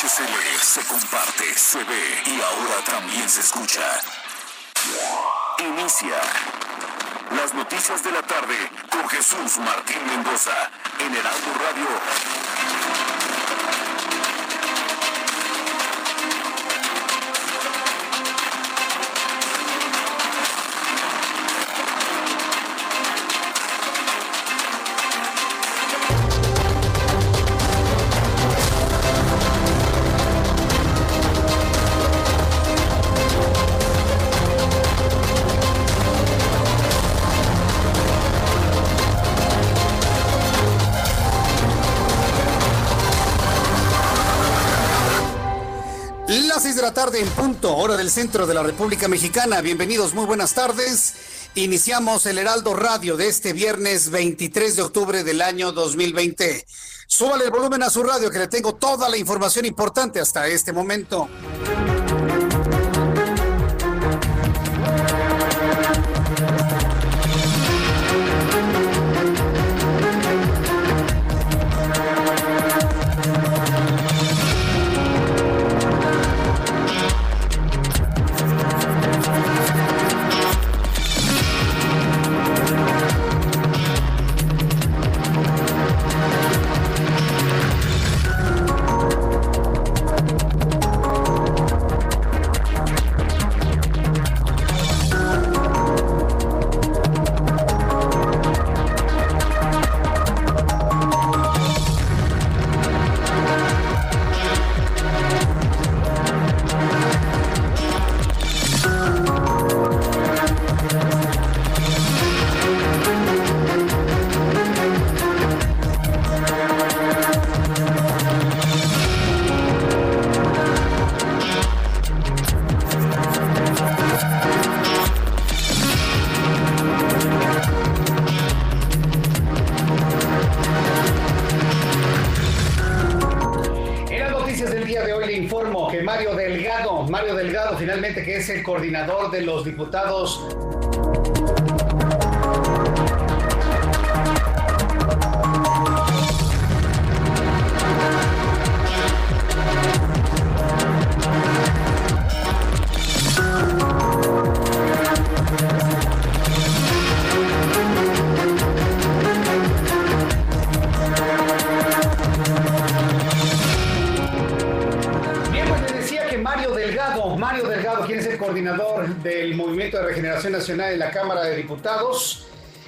HCL se comparte, se ve y ahora también se escucha. Inicia las noticias de la tarde con Jesús Martín Mendoza en Heraldo Radio. Tarde en punto, hora del centro de la República Mexicana. Bienvenidos, muy buenas tardes. Iniciamos el Heraldo Radio de este viernes 23 de octubre del año 2020. Súbale el volumen a su radio que le tengo toda la información importante hasta este momento. De Regeneración Nacional en la Cámara de Diputados,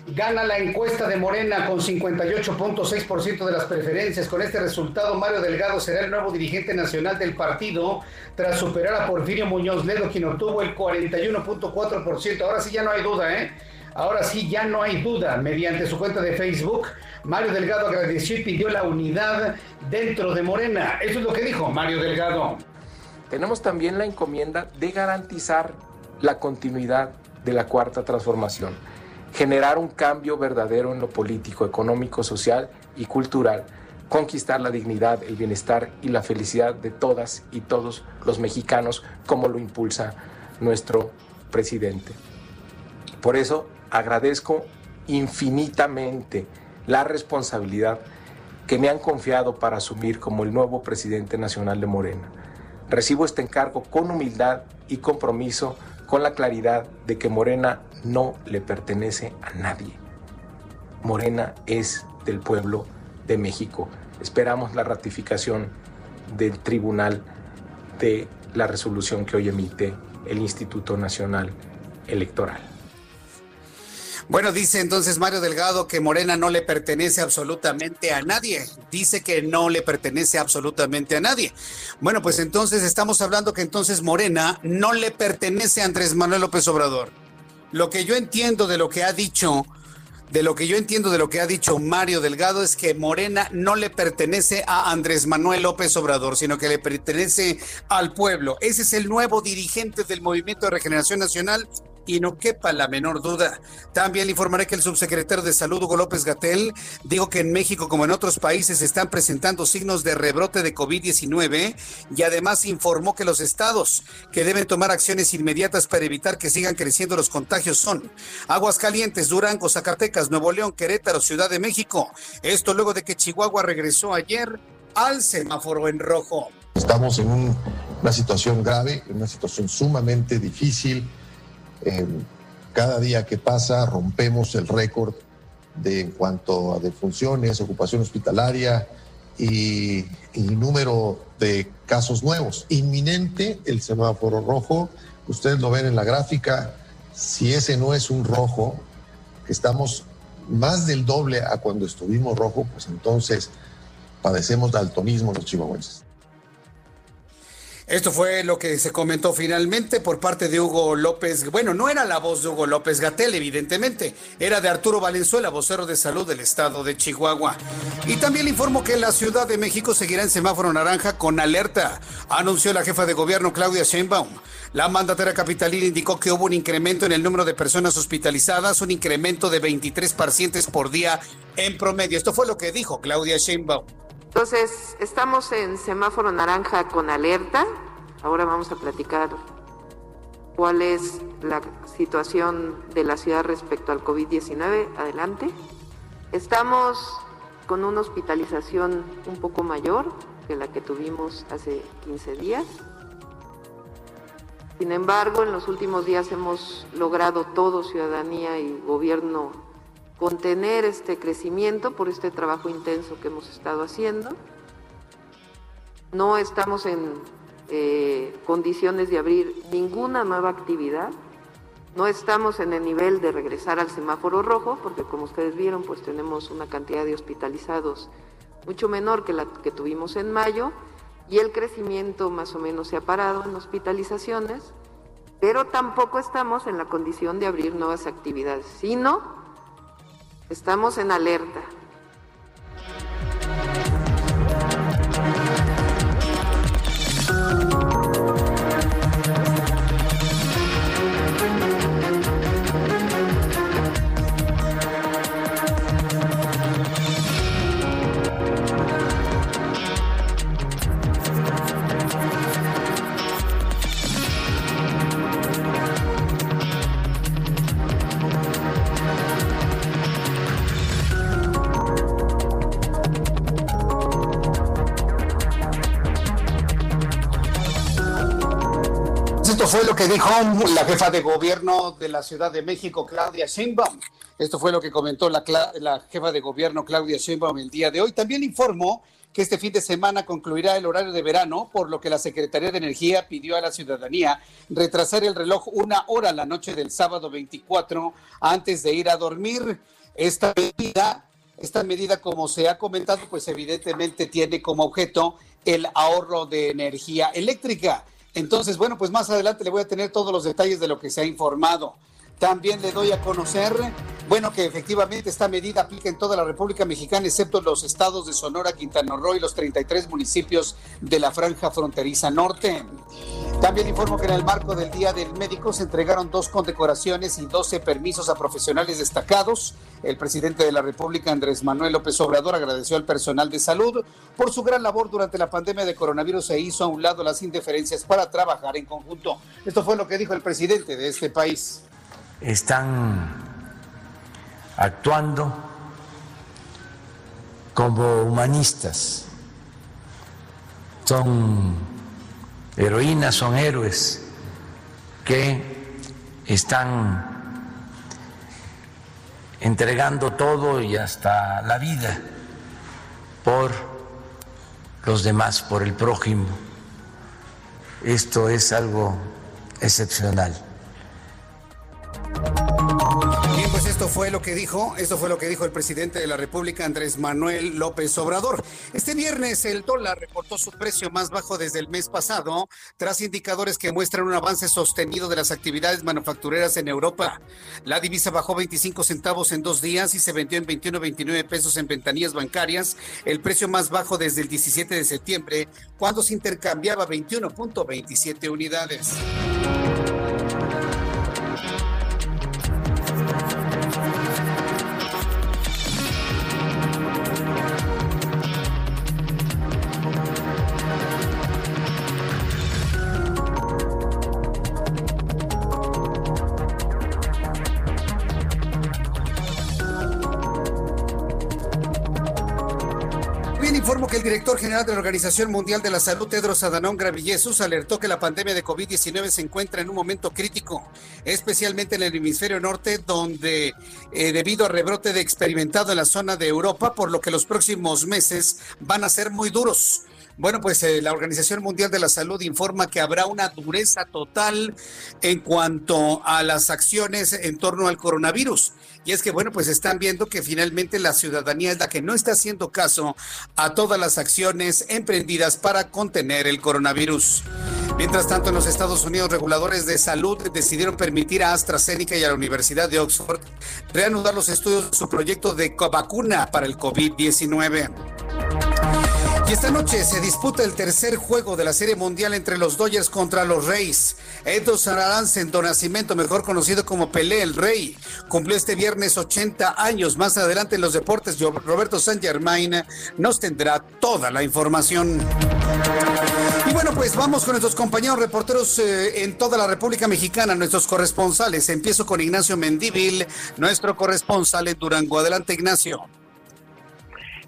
gana la encuesta de Morena con 58.6% de las preferencias. Con este resultado, Mario Delgado será el nuevo dirigente nacional del partido tras superar a Porfirio Muñoz Ledo, quien obtuvo el 41.4%. Ahora sí ya no hay duda, ¿eh? Ahora sí ya no hay duda. Mediante su cuenta de Facebook, Mario Delgado agradeció y pidió la unidad dentro de Morena. Eso es lo que dijo Mario Delgado. tenemos también la encomienda de garantizar la continuidad de la cuarta transformación, generar un cambio verdadero en lo político, económico, social y cultural, conquistar la dignidad, el bienestar y la felicidad de todas y todos los mexicanos, como lo impulsa nuestro presidente. Por eso agradezco infinitamente la responsabilidad que me han confiado para asumir como el nuevo presidente nacional de Morena. Recibo este encargo con humildad y compromiso, con la claridad de que Morena no le pertenece a nadie. Morena es del pueblo de México. Esperamos la ratificación del tribunal de la resolución que hoy emite el Instituto Nacional Electoral. Bueno, dice entonces Mario Delgado que Morena no le pertenece absolutamente a nadie. Dice que no le pertenece absolutamente a nadie. Bueno, pues entonces estamos hablando que entonces Morena no le pertenece a Andrés Manuel López Obrador. Lo que yo entiendo de lo que ha dicho de lo que yo entiendo de lo que ha dicho Mario Delgado es que Morena no le pertenece a Andrés Manuel López Obrador, sino que le pertenece al pueblo. Ese es el nuevo dirigente del Movimiento de Regeneración Nacional y no quepa la menor duda. También le informaré que el subsecretario de Salud, Hugo López Gatel, dijo que en México, como en otros países, se están presentando signos de rebrote de COVID-19 y además informó que los estados que deben tomar acciones inmediatas para evitar que sigan creciendo los contagios son Aguascalientes, Durango, Zacatecas, Nuevo León, Querétaro, Ciudad de México. Esto luego de que Chihuahua regresó ayer al semáforo en rojo. Estamos en una situación grave, en una situación sumamente difícil eh, cada día que pasa rompemos el récord de en cuanto a defunciones, ocupación hospitalaria y, y número de casos nuevos. Inminente el semáforo rojo, ustedes lo ven en la gráfica, si ese no es un rojo, estamos más del doble a cuando estuvimos rojo, pues entonces padecemos daltonismo los chihuahuenses. Esto fue lo que se comentó finalmente por parte de Hugo López. Bueno, no era la voz de Hugo López Gatel, evidentemente. Era de Arturo Valenzuela, vocero de salud del estado de Chihuahua. Y también le informo que la Ciudad de México seguirá en semáforo naranja con alerta, anunció la jefa de gobierno Claudia Sheinbaum. La mandatera capitalina indicó que hubo un incremento en el número de personas hospitalizadas, un incremento de 23 pacientes por día en promedio. Esto fue lo que dijo Claudia Sheinbaum. Entonces, estamos en semáforo naranja con alerta. Ahora vamos a platicar cuál es la situación de la ciudad respecto al COVID-19. Adelante. Estamos con una hospitalización un poco mayor que la que tuvimos hace 15 días. Sin embargo, en los últimos días hemos logrado todo, ciudadanía y gobierno, contener este crecimiento por este trabajo intenso que hemos estado haciendo. No estamos en eh, condiciones de abrir ninguna nueva actividad. No estamos en el nivel de regresar al semáforo rojo, porque como ustedes vieron, pues tenemos una cantidad de hospitalizados mucho menor que la que tuvimos en mayo y el crecimiento más o menos se ha parado en hospitalizaciones, pero tampoco estamos en la condición de abrir nuevas actividades, sino Estamos en alerta. Dijo la jefa de gobierno de la Ciudad de México, Claudia Sheinbaum. Esto fue lo que comentó la, la jefa de gobierno, Claudia Sheinbaum, el día de hoy. También informó que este fin de semana concluirá el horario de verano, por lo que la Secretaría de Energía pidió a la ciudadanía retrasar el reloj una hora la noche del sábado 24 antes de ir a dormir. Esta medida, esta medida, como se ha comentado, pues evidentemente tiene como objeto el ahorro de energía eléctrica. Entonces, bueno, pues más adelante le voy a tener todos los detalles de lo que se ha informado. También le doy a conocer, bueno, que efectivamente esta medida aplica en toda la República Mexicana, excepto los estados de Sonora, Quintana Roo y los 33 municipios de la franja fronteriza norte. También informo que en el marco del Día del Médico se entregaron dos condecoraciones y 12 permisos a profesionales destacados. El presidente de la República, Andrés Manuel López Obrador, agradeció al personal de salud por su gran labor durante la pandemia de coronavirus e hizo a un lado las indiferencias para trabajar en conjunto. Esto fue lo que dijo el presidente de este país están actuando como humanistas, son heroínas, son héroes que están entregando todo y hasta la vida por los demás, por el prójimo. Esto es algo excepcional fue lo que dijo, esto fue lo que dijo el presidente de la República, Andrés Manuel López Obrador. Este viernes el dólar reportó su precio más bajo desde el mes pasado, tras indicadores que muestran un avance sostenido de las actividades manufactureras en Europa. La divisa bajó 25 centavos en dos días y se vendió en 21.29 pesos en ventanillas bancarias, el precio más bajo desde el 17 de septiembre, cuando se intercambiaba 21.27 unidades. General de la Organización Mundial de la Salud, Tedros Adhanom Ghebreyesus, alertó que la pandemia de COVID-19 se encuentra en un momento crítico, especialmente en el hemisferio norte, donde eh, debido al rebrote de experimentado en la zona de Europa, por lo que los próximos meses van a ser muy duros. Bueno, pues eh, la Organización Mundial de la Salud informa que habrá una dureza total en cuanto a las acciones en torno al coronavirus. Y es que, bueno, pues están viendo que finalmente la ciudadanía es la que no está haciendo caso a todas las acciones emprendidas para contener el coronavirus. Mientras tanto, en los Estados Unidos, reguladores de salud decidieron permitir a AstraZeneca y a la Universidad de Oxford reanudar los estudios de su proyecto de vacuna para el COVID-19. Y esta noche se disputa el tercer juego de la Serie Mundial entre los Dodgers contra los Reyes. Edson Aranzen Nacimiento, mejor conocido como Pelé el Rey, cumplió este viernes 80 años. Más adelante en los deportes, Roberto San Germain nos tendrá toda la información. Y bueno, pues vamos con nuestros compañeros reporteros eh, en toda la República Mexicana, nuestros corresponsales. Empiezo con Ignacio Mendívil, nuestro corresponsal en Durango. Adelante, Ignacio.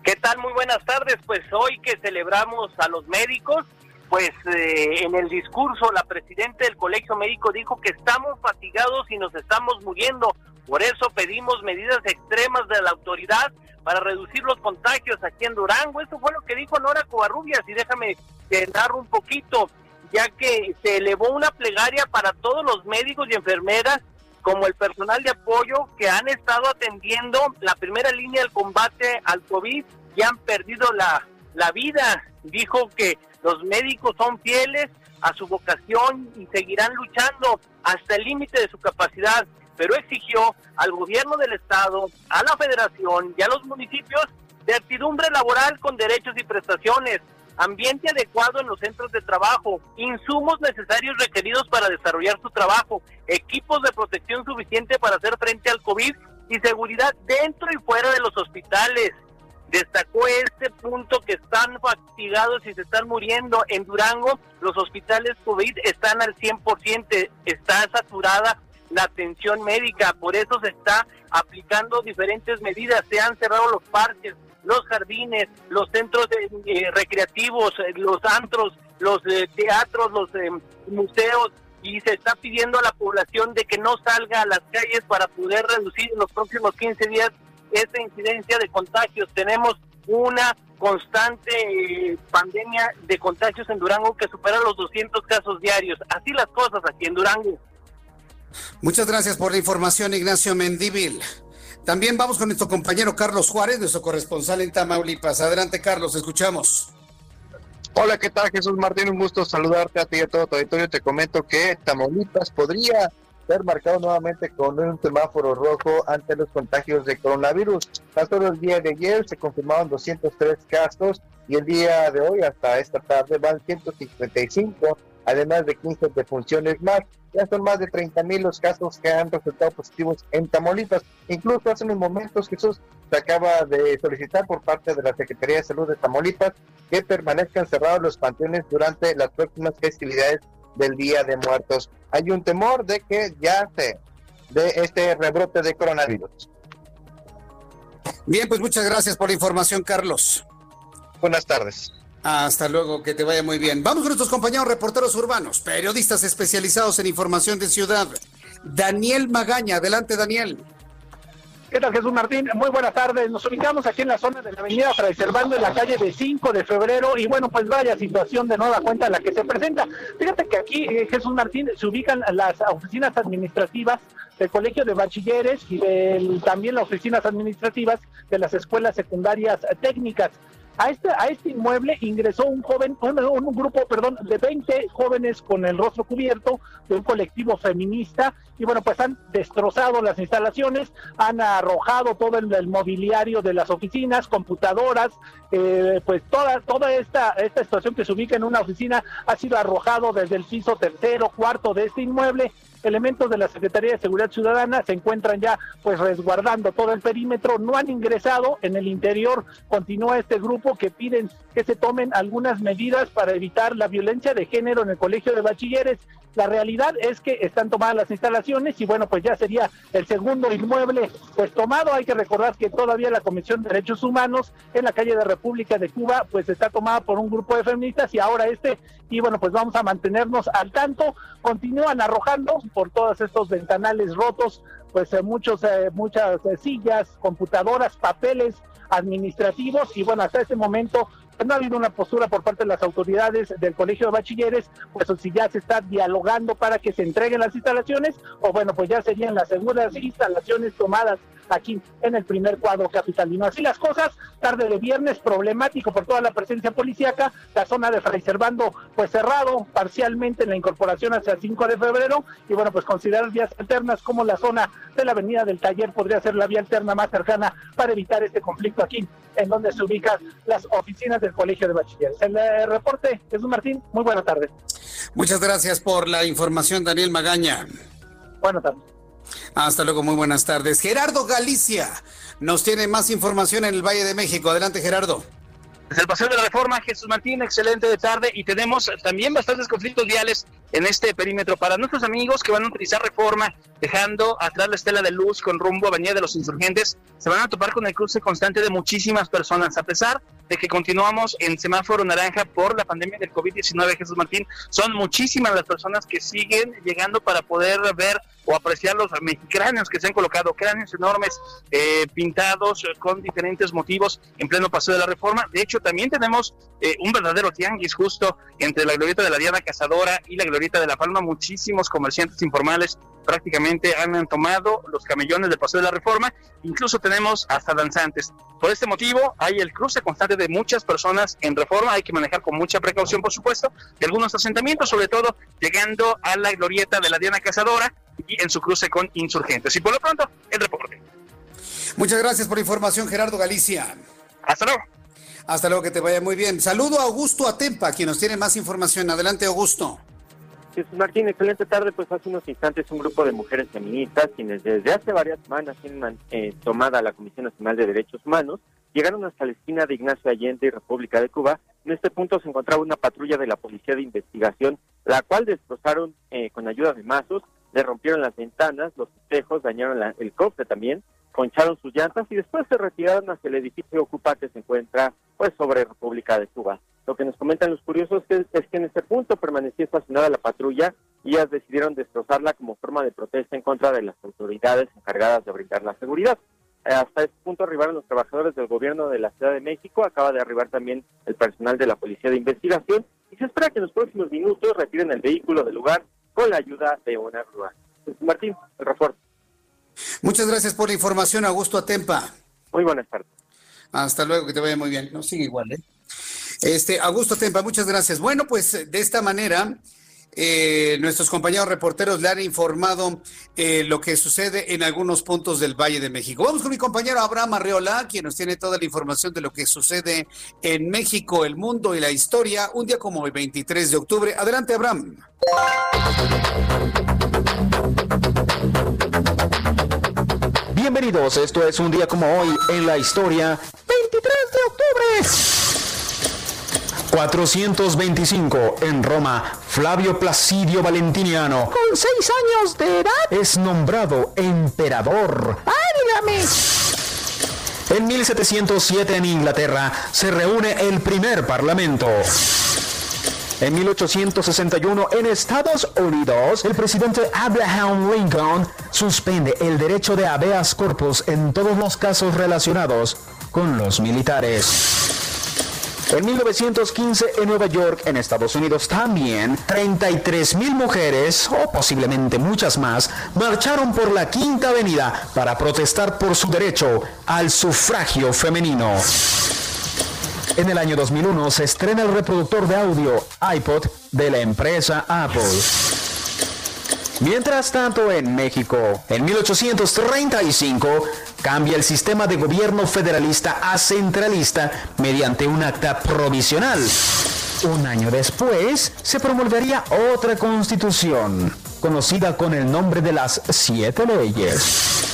¿Qué tal? Muy buenas tardes. Pues hoy que celebramos a los médicos, pues eh, en el discurso la presidenta del Colegio Médico dijo que estamos fatigados y nos estamos muriendo. Por eso pedimos medidas extremas de la autoridad para reducir los contagios aquí en Durango. Eso fue lo que dijo Nora Covarrubias y déjame narro un poquito, ya que se elevó una plegaria para todos los médicos y enfermeras como el personal de apoyo que han estado atendiendo la primera línea del combate al COVID y han perdido la, la vida. Dijo que los médicos son fieles a su vocación y seguirán luchando hasta el límite de su capacidad, pero exigió al gobierno del estado, a la federación y a los municipios certidumbre laboral con derechos y prestaciones, ambiente adecuado en los centros de trabajo, insumos necesarios requeridos para desarrollar su trabajo, equipos de protección suficiente para hacer frente al COVID y seguridad dentro y fuera de los hospitales. Destacó este punto que están fatigados y se están muriendo. En Durango los hospitales COVID están al 100%, está saturada la atención médica, por eso se está aplicando diferentes medidas, se han cerrado los parques, los jardines, los centros eh, recreativos, eh, los antros, los eh, teatros, los museos, y se está pidiendo a la población de que no salga a las calles para poder reducir en los próximos 15 días esta incidencia de contagios. Tenemos una constante pandemia de contagios en Durango que supera los 200 casos diarios. Así las cosas aquí en Durango. Muchas gracias por la información, Ignacio Mendívil. También vamos con nuestro compañero Carlos Juárez, nuestro corresponsal en Tamaulipas. Adelante, Carlos, escuchamos. Hola, ¿qué tal, Jesús Martín? Un gusto saludarte a ti y a todo tu auditorio. Te comento que Tamaulipas podría ser marcado nuevamente con un semáforo rojo ante los contagios de coronavirus. Tanto el día de ayer se confirmaron 203 casos y el día de hoy, hasta esta tarde, van 155, además de 15 defunciones más. Ya son más de 30 mil los casos que han resultado positivos en Tamaulipas. Incluso hace unos momentos Jesús se acaba de solicitar por parte de la Secretaría de Salud de Tamaulipas que permanezcan cerrados los panteones durante las próximas festividades del Día de Muertos. Hay un temor de que ya se de este rebrote de coronavirus. Bien, pues muchas gracias por la información, Carlos. Buenas tardes. Hasta luego, que te vaya muy bien. Vamos con nuestros compañeros reporteros urbanos, periodistas especializados en información de ciudad. Daniel Magaña, adelante Daniel. ¿Qué tal, Jesús Martín? Muy buenas tardes. Nos ubicamos aquí en la zona de la avenida Fray Servando, en la calle de 5 de febrero. Y bueno, pues vaya situación de nueva cuenta la que se presenta. Fíjate que aquí, eh, Jesús Martín, se ubican las oficinas administrativas del Colegio de Bachilleres y también las oficinas administrativas de las escuelas secundarias técnicas. A este, a este inmueble ingresó un joven, un, un, grupo, perdón, de 20 jóvenes con el rostro cubierto de un colectivo feminista. Y bueno, pues han destrozado las instalaciones, han arrojado todo el, mobiliario de las oficinas, computadoras, eh, pues toda, toda esta, esta situación que se ubica en una oficina ha sido arrojado desde el piso tercero, cuarto de este inmueble elementos de la Secretaría de Seguridad Ciudadana se encuentran ya pues resguardando todo el perímetro, no han ingresado, en el interior continúa este grupo que piden que se tomen algunas medidas para evitar la violencia de género en el Colegio de Bachilleres. La realidad es que están tomadas las instalaciones y bueno, pues ya sería el segundo inmueble pues tomado. Hay que recordar que todavía la Comisión de Derechos Humanos en la calle de República de Cuba pues está tomada por un grupo de feministas y ahora este y bueno, pues vamos a mantenernos al tanto. Continúan arrojando por todos estos ventanales rotos pues eh, muchos eh, muchas eh, sillas, computadoras, papeles administrativos. Y bueno, hasta este momento no ha habido una postura por parte de las autoridades del Colegio de Bachilleres, pues si ya se está dialogando para que se entreguen las instalaciones, o bueno, pues ya serían las segundas instalaciones tomadas aquí en el primer cuadro capitalino. Así las cosas, tarde de viernes, problemático por toda la presencia policíaca, la zona de Fray Servando, pues cerrado parcialmente en la incorporación hacia el 5 de febrero, y bueno, pues considerar vías alternas como la zona de la avenida del taller podría ser la vía alterna más cercana para evitar este conflicto aquí, en donde se ubican las oficinas del Colegio de Bachilleres. El eh, reporte, Jesús Martín, muy buena tarde. Muchas gracias por la información, Daniel Magaña. Buenas tardes. Hasta luego, muy buenas tardes. Gerardo Galicia nos tiene más información en el Valle de México. Adelante, Gerardo. Desde el Paseo de la Reforma, Jesús Martín, excelente de tarde y tenemos también bastantes conflictos viales en este perímetro. Para nuestros amigos que van a utilizar Reforma, dejando atrás la estela de luz con rumbo a Avenida de los Insurgentes, se van a topar con el cruce constante de muchísimas personas. A pesar de que continuamos en semáforo naranja por la pandemia del COVID-19, Jesús Martín, son muchísimas las personas que siguen llegando para poder ver o apreciar los mexicráneos que se han colocado, cráneos enormes eh, pintados con diferentes motivos en pleno paseo de la reforma. De hecho, también tenemos eh, un verdadero tianguis justo entre la glorieta de la Diana Cazadora y la glorieta de la Palma. Muchísimos comerciantes informales prácticamente han tomado los camellones del paseo de la reforma. Incluso tenemos hasta danzantes. Por este motivo, hay el cruce constante de muchas personas en reforma. Hay que manejar con mucha precaución, por supuesto, de algunos asentamientos, sobre todo llegando a la glorieta de la Diana Cazadora y en su cruce con insurgentes. Y por lo pronto, el reporte. Muchas gracias por la información, Gerardo Galicia. Hasta luego. Hasta luego, que te vaya muy bien. Saludo a Augusto Atempa, quien nos tiene más información. Adelante, Augusto. Jesús Martín, excelente tarde. Pues hace unos instantes un grupo de mujeres feministas, quienes desde hace varias semanas tienen eh, tomada la Comisión Nacional de Derechos Humanos, llegaron hasta la esquina de Ignacio Allende y República de Cuba. En este punto se encontraba una patrulla de la Policía de Investigación, la cual destrozaron eh, con ayuda de mazos le rompieron las ventanas, los espejos, dañaron el cofre también, concharon sus llantas y después se retiraron hacia el edificio ocupa que se encuentra pues sobre República de Cuba. Lo que nos comentan los curiosos es que, es que en este punto permanecía estacionada la patrulla y ellas decidieron destrozarla como forma de protesta en contra de las autoridades encargadas de brindar la seguridad. Eh, hasta este punto arribaron los trabajadores del gobierno de la Ciudad de México, acaba de arribar también el personal de la Policía de Investigación y se espera que en los próximos minutos retiren el vehículo del lugar con la ayuda de una grúa. Martín, el refuerzo. Muchas gracias por la información, Augusto Atempa. Muy buenas tardes. Hasta luego, que te vaya muy bien. No, sigue igual, ¿eh? Este, Augusto Atempa, muchas gracias. Bueno, pues de esta manera, eh, nuestros compañeros reporteros le han informado eh, lo que sucede en algunos puntos del Valle de México. Vamos con mi compañero Abraham Arreola, quien nos tiene toda la información de lo que sucede en México, el mundo y la historia, un día como el 23 de octubre. Adelante, Abraham. Bienvenidos, esto es un día como hoy en la historia. 23 de octubre. 425 en Roma, Flavio Placidio Valentiniano, con seis años de edad, es nombrado emperador. ¡Válgame! En 1707 en Inglaterra se reúne el primer parlamento. En 1861, en Estados Unidos, el presidente Abraham Lincoln suspende el derecho de habeas corpus en todos los casos relacionados con los militares. En 1915 en Nueva York, en Estados Unidos también, 33 mil mujeres, o posiblemente muchas más, marcharon por la Quinta Avenida para protestar por su derecho al sufragio femenino. En el año 2001 se estrena el reproductor de audio iPod de la empresa Apple. Mientras tanto, en México, en 1835, cambia el sistema de gobierno federalista a centralista mediante un acta provisional. Un año después, se promulgaría otra constitución, conocida con el nombre de las siete leyes.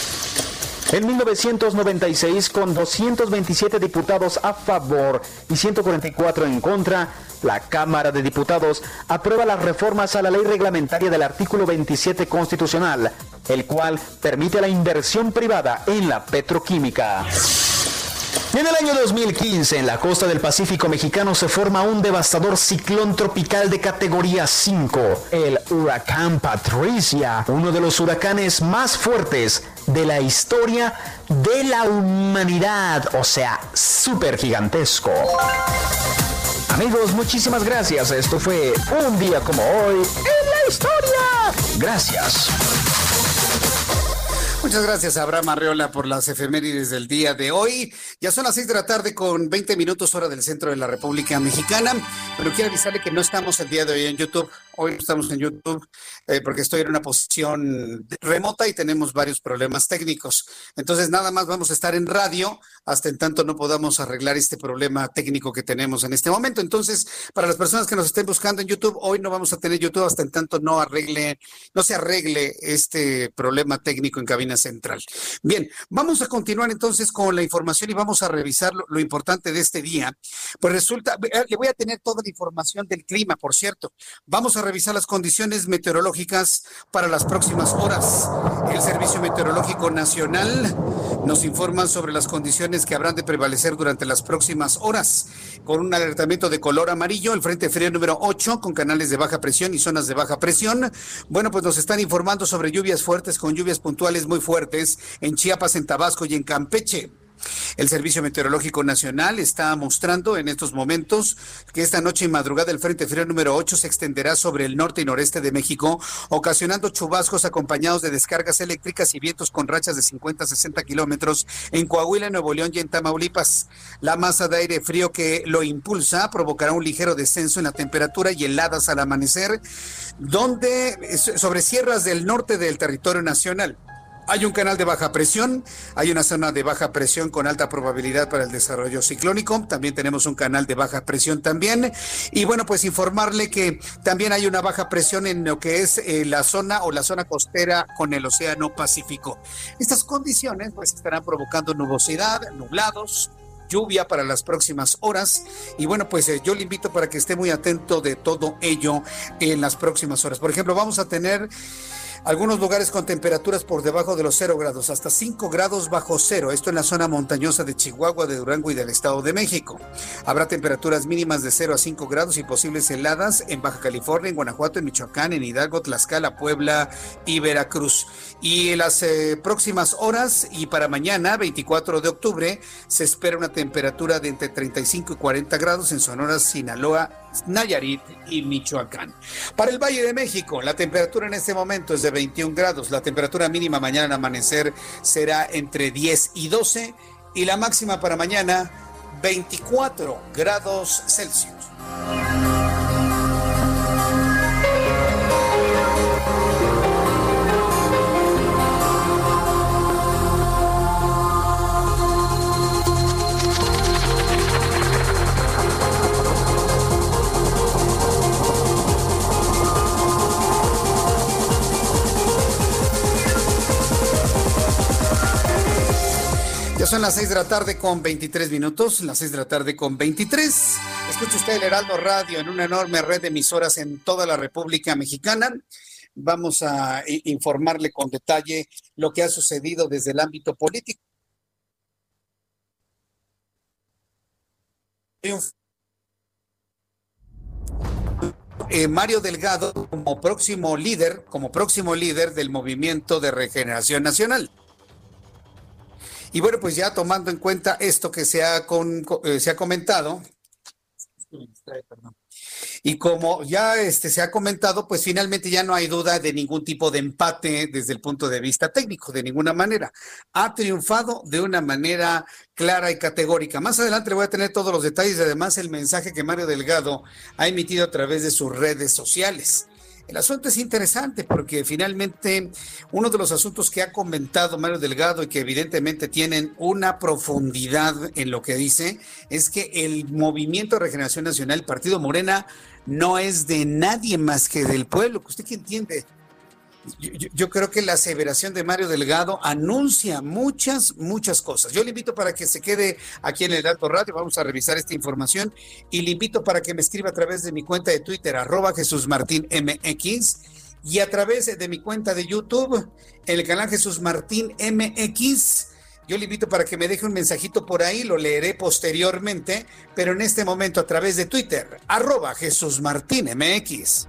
En 1996, con 227 diputados a favor y 144 en contra, la Cámara de Diputados aprueba las reformas a la ley reglamentaria del artículo 27 constitucional, el cual permite la inversión privada en la petroquímica. En el año 2015, en la costa del Pacífico mexicano se forma un devastador ciclón tropical de categoría 5, el huracán Patricia, uno de los huracanes más fuertes de la historia de la humanidad, o sea, súper gigantesco. Amigos, muchísimas gracias. Esto fue un día como hoy en la historia. Gracias. Muchas gracias, Abraham Arreola, por las efemérides del día de hoy. Ya son las seis de la tarde con 20 minutos hora del centro de la República Mexicana, pero quiero avisarle que no estamos el día de hoy en YouTube. Hoy estamos en YouTube eh, porque estoy en una posición remota y tenemos varios problemas técnicos. Entonces, nada más vamos a estar en radio hasta en tanto no podamos arreglar este problema técnico que tenemos en este momento. Entonces, para las personas que nos estén buscando en YouTube, hoy no vamos a tener YouTube hasta en tanto no arregle, no se arregle este problema técnico en cabina central. Bien, vamos a continuar entonces con la información y vamos a revisar lo, lo importante de este día. Pues resulta, eh, le voy a tener toda la información del clima, por cierto. Vamos a revisar las condiciones meteorológicas para las próximas horas. El Servicio Meteorológico Nacional nos informa sobre las condiciones que habrán de prevalecer durante las próximas horas. Con un alertamiento de color amarillo, el Frente Frío número 8, con canales de baja presión y zonas de baja presión. Bueno, pues nos están informando sobre lluvias fuertes con lluvias puntuales muy fuertes en Chiapas, en Tabasco y en Campeche. El Servicio Meteorológico Nacional está mostrando en estos momentos que esta noche y madrugada el Frente Frío número 8 se extenderá sobre el norte y noreste de México, ocasionando chubascos acompañados de descargas eléctricas y vientos con rachas de 50 a 60 kilómetros en Coahuila, Nuevo León y en Tamaulipas. La masa de aire frío que lo impulsa provocará un ligero descenso en la temperatura y heladas al amanecer, donde sobre sierras del norte del territorio nacional. Hay un canal de baja presión, hay una zona de baja presión con alta probabilidad para el desarrollo ciclónico, también tenemos un canal de baja presión también. Y bueno, pues informarle que también hay una baja presión en lo que es eh, la zona o la zona costera con el Océano Pacífico. Estas condiciones pues estarán provocando nubosidad, nublados, lluvia para las próximas horas. Y bueno, pues eh, yo le invito para que esté muy atento de todo ello en las próximas horas. Por ejemplo, vamos a tener algunos lugares con temperaturas por debajo de los cero grados, hasta 5 grados bajo cero. Esto en la zona montañosa de Chihuahua, de Durango y del Estado de México. Habrá temperaturas mínimas de 0 a 5 grados y posibles heladas en Baja California, en Guanajuato, en Michoacán, en Hidalgo, Tlaxcala, Puebla y Veracruz. Y en las eh, próximas horas y para mañana, 24 de octubre, se espera una temperatura de entre 35 y 40 grados en Sonora, Sinaloa, Nayarit y Michoacán. Para el Valle de México, la temperatura en este momento es de 21 grados. La temperatura mínima mañana al amanecer será entre 10 y 12 y la máxima para mañana 24 grados Celsius. Ya son las 6 de la tarde con 23 minutos, las 6 de la tarde con 23. Escucha usted el Heraldo Radio en una enorme red de emisoras en toda la República Mexicana. Vamos a informarle con detalle lo que ha sucedido desde el ámbito político. eh, Mario Delgado como próximo líder, como próximo líder del Movimiento de Regeneración Nacional. Y bueno, pues ya tomando en cuenta esto que se ha, eh, se ha comentado, y como ya este, se ha comentado, pues finalmente ya no hay duda de ningún tipo de empate desde el punto de vista técnico, de ninguna manera. Ha triunfado de una manera clara y categórica. Más adelante voy a tener todos los detalles y además el mensaje que Mario Delgado ha emitido a través de sus redes sociales. El asunto es interesante porque finalmente uno de los asuntos que ha comentado Mario Delgado y que evidentemente tienen una profundidad en lo que dice es que el Movimiento de Regeneración Nacional, Partido Morena, no es de nadie más que del pueblo. ¿Usted qué entiende? Yo, creo que la aseveración de Mario Delgado anuncia muchas, muchas cosas. Yo le invito para que se quede aquí en el Dato Radio, vamos a revisar esta información y le invito para que me escriba a través de mi cuenta de Twitter, arroba Jesús Martín y a través de mi cuenta de YouTube, el canal Jesús Martín MX. Yo le invito para que me deje un mensajito por ahí, lo leeré posteriormente, pero en este momento a través de Twitter, arroba Jesús Martín MX.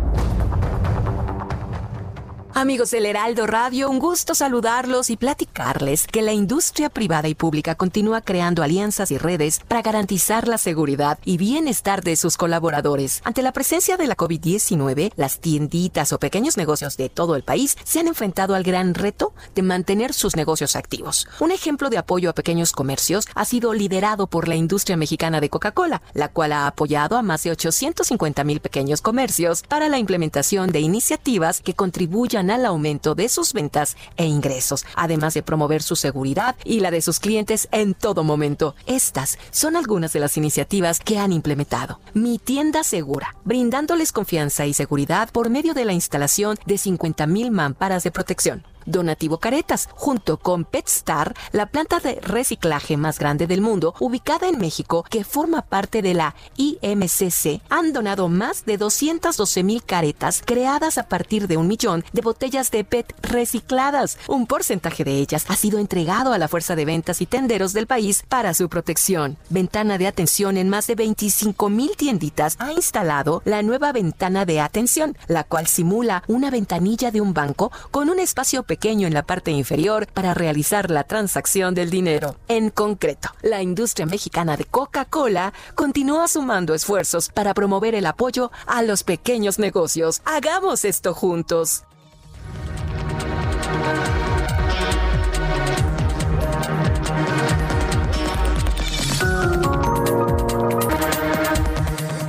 Amigos del Heraldo Radio, un gusto saludarlos y platicarles que la industria privada y pública continúa creando alianzas y redes para garantizar la seguridad y bienestar de sus colaboradores. Ante la presencia de la COVID-19, las tienditas o pequeños negocios de todo el país se han enfrentado al gran reto de mantener sus negocios activos. Un ejemplo de apoyo a pequeños comercios ha sido liderado por la industria mexicana de Coca-Cola, la cual ha apoyado a más de 850 mil pequeños comercios para la implementación de iniciativas que contribuyan al aumento de sus ventas e ingresos, además de promover su seguridad y la de sus clientes en todo momento. Estas son algunas de las iniciativas que han implementado. Mi tienda segura, brindándoles confianza y seguridad por medio de la instalación de 50.000 mamparas de protección Donativo Caretas, junto con PetStar, la planta de reciclaje más grande del mundo, ubicada en México, que forma parte de la IMCC, han donado más de 212 mil caretas creadas a partir de un millón de botellas de PET recicladas. Un porcentaje de ellas ha sido entregado a la fuerza de ventas y tenderos del país para su protección. Ventana de atención en más de 25 mil tienditas ha instalado la nueva ventana de atención, la cual simula una ventanilla de un banco con un espacio pequeño en la parte inferior para realizar la transacción del dinero. En concreto, la industria mexicana de Coca-Cola continúa sumando esfuerzos para promover el apoyo a los pequeños negocios. Hagamos esto juntos.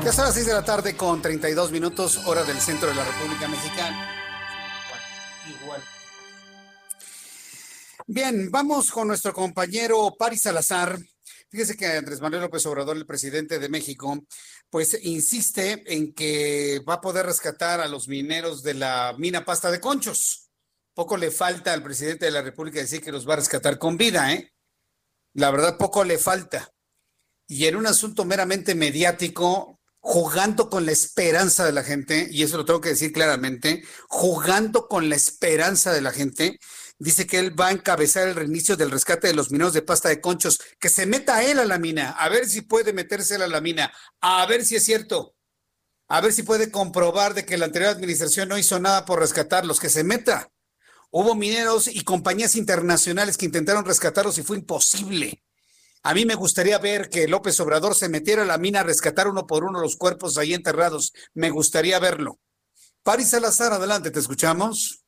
Ya son las 6 de la tarde con 32 minutos, hora del centro de la República Mexicana. Bien, vamos con nuestro compañero Paris Salazar. Fíjese que Andrés Manuel López Obrador, el presidente de México, pues insiste en que va a poder rescatar a los mineros de la mina pasta de conchos. Poco le falta al presidente de la República decir que los va a rescatar con vida, ¿eh? La verdad, poco le falta. Y en un asunto meramente mediático, jugando con la esperanza de la gente, y eso lo tengo que decir claramente, jugando con la esperanza de la gente, dice que él va a encabezar el reinicio del rescate de los mineros de pasta de conchos, que se meta él a la mina, a ver si puede meterse a la mina, a ver si es cierto, a ver si puede comprobar de que la anterior administración no hizo nada por rescatarlos, que se meta. Hubo mineros y compañías internacionales que intentaron rescatarlos y fue imposible. A mí me gustaría ver que López Obrador se metiera a la mina a rescatar uno por uno los cuerpos ahí enterrados. Me gustaría verlo. Paris Salazar, adelante, te escuchamos.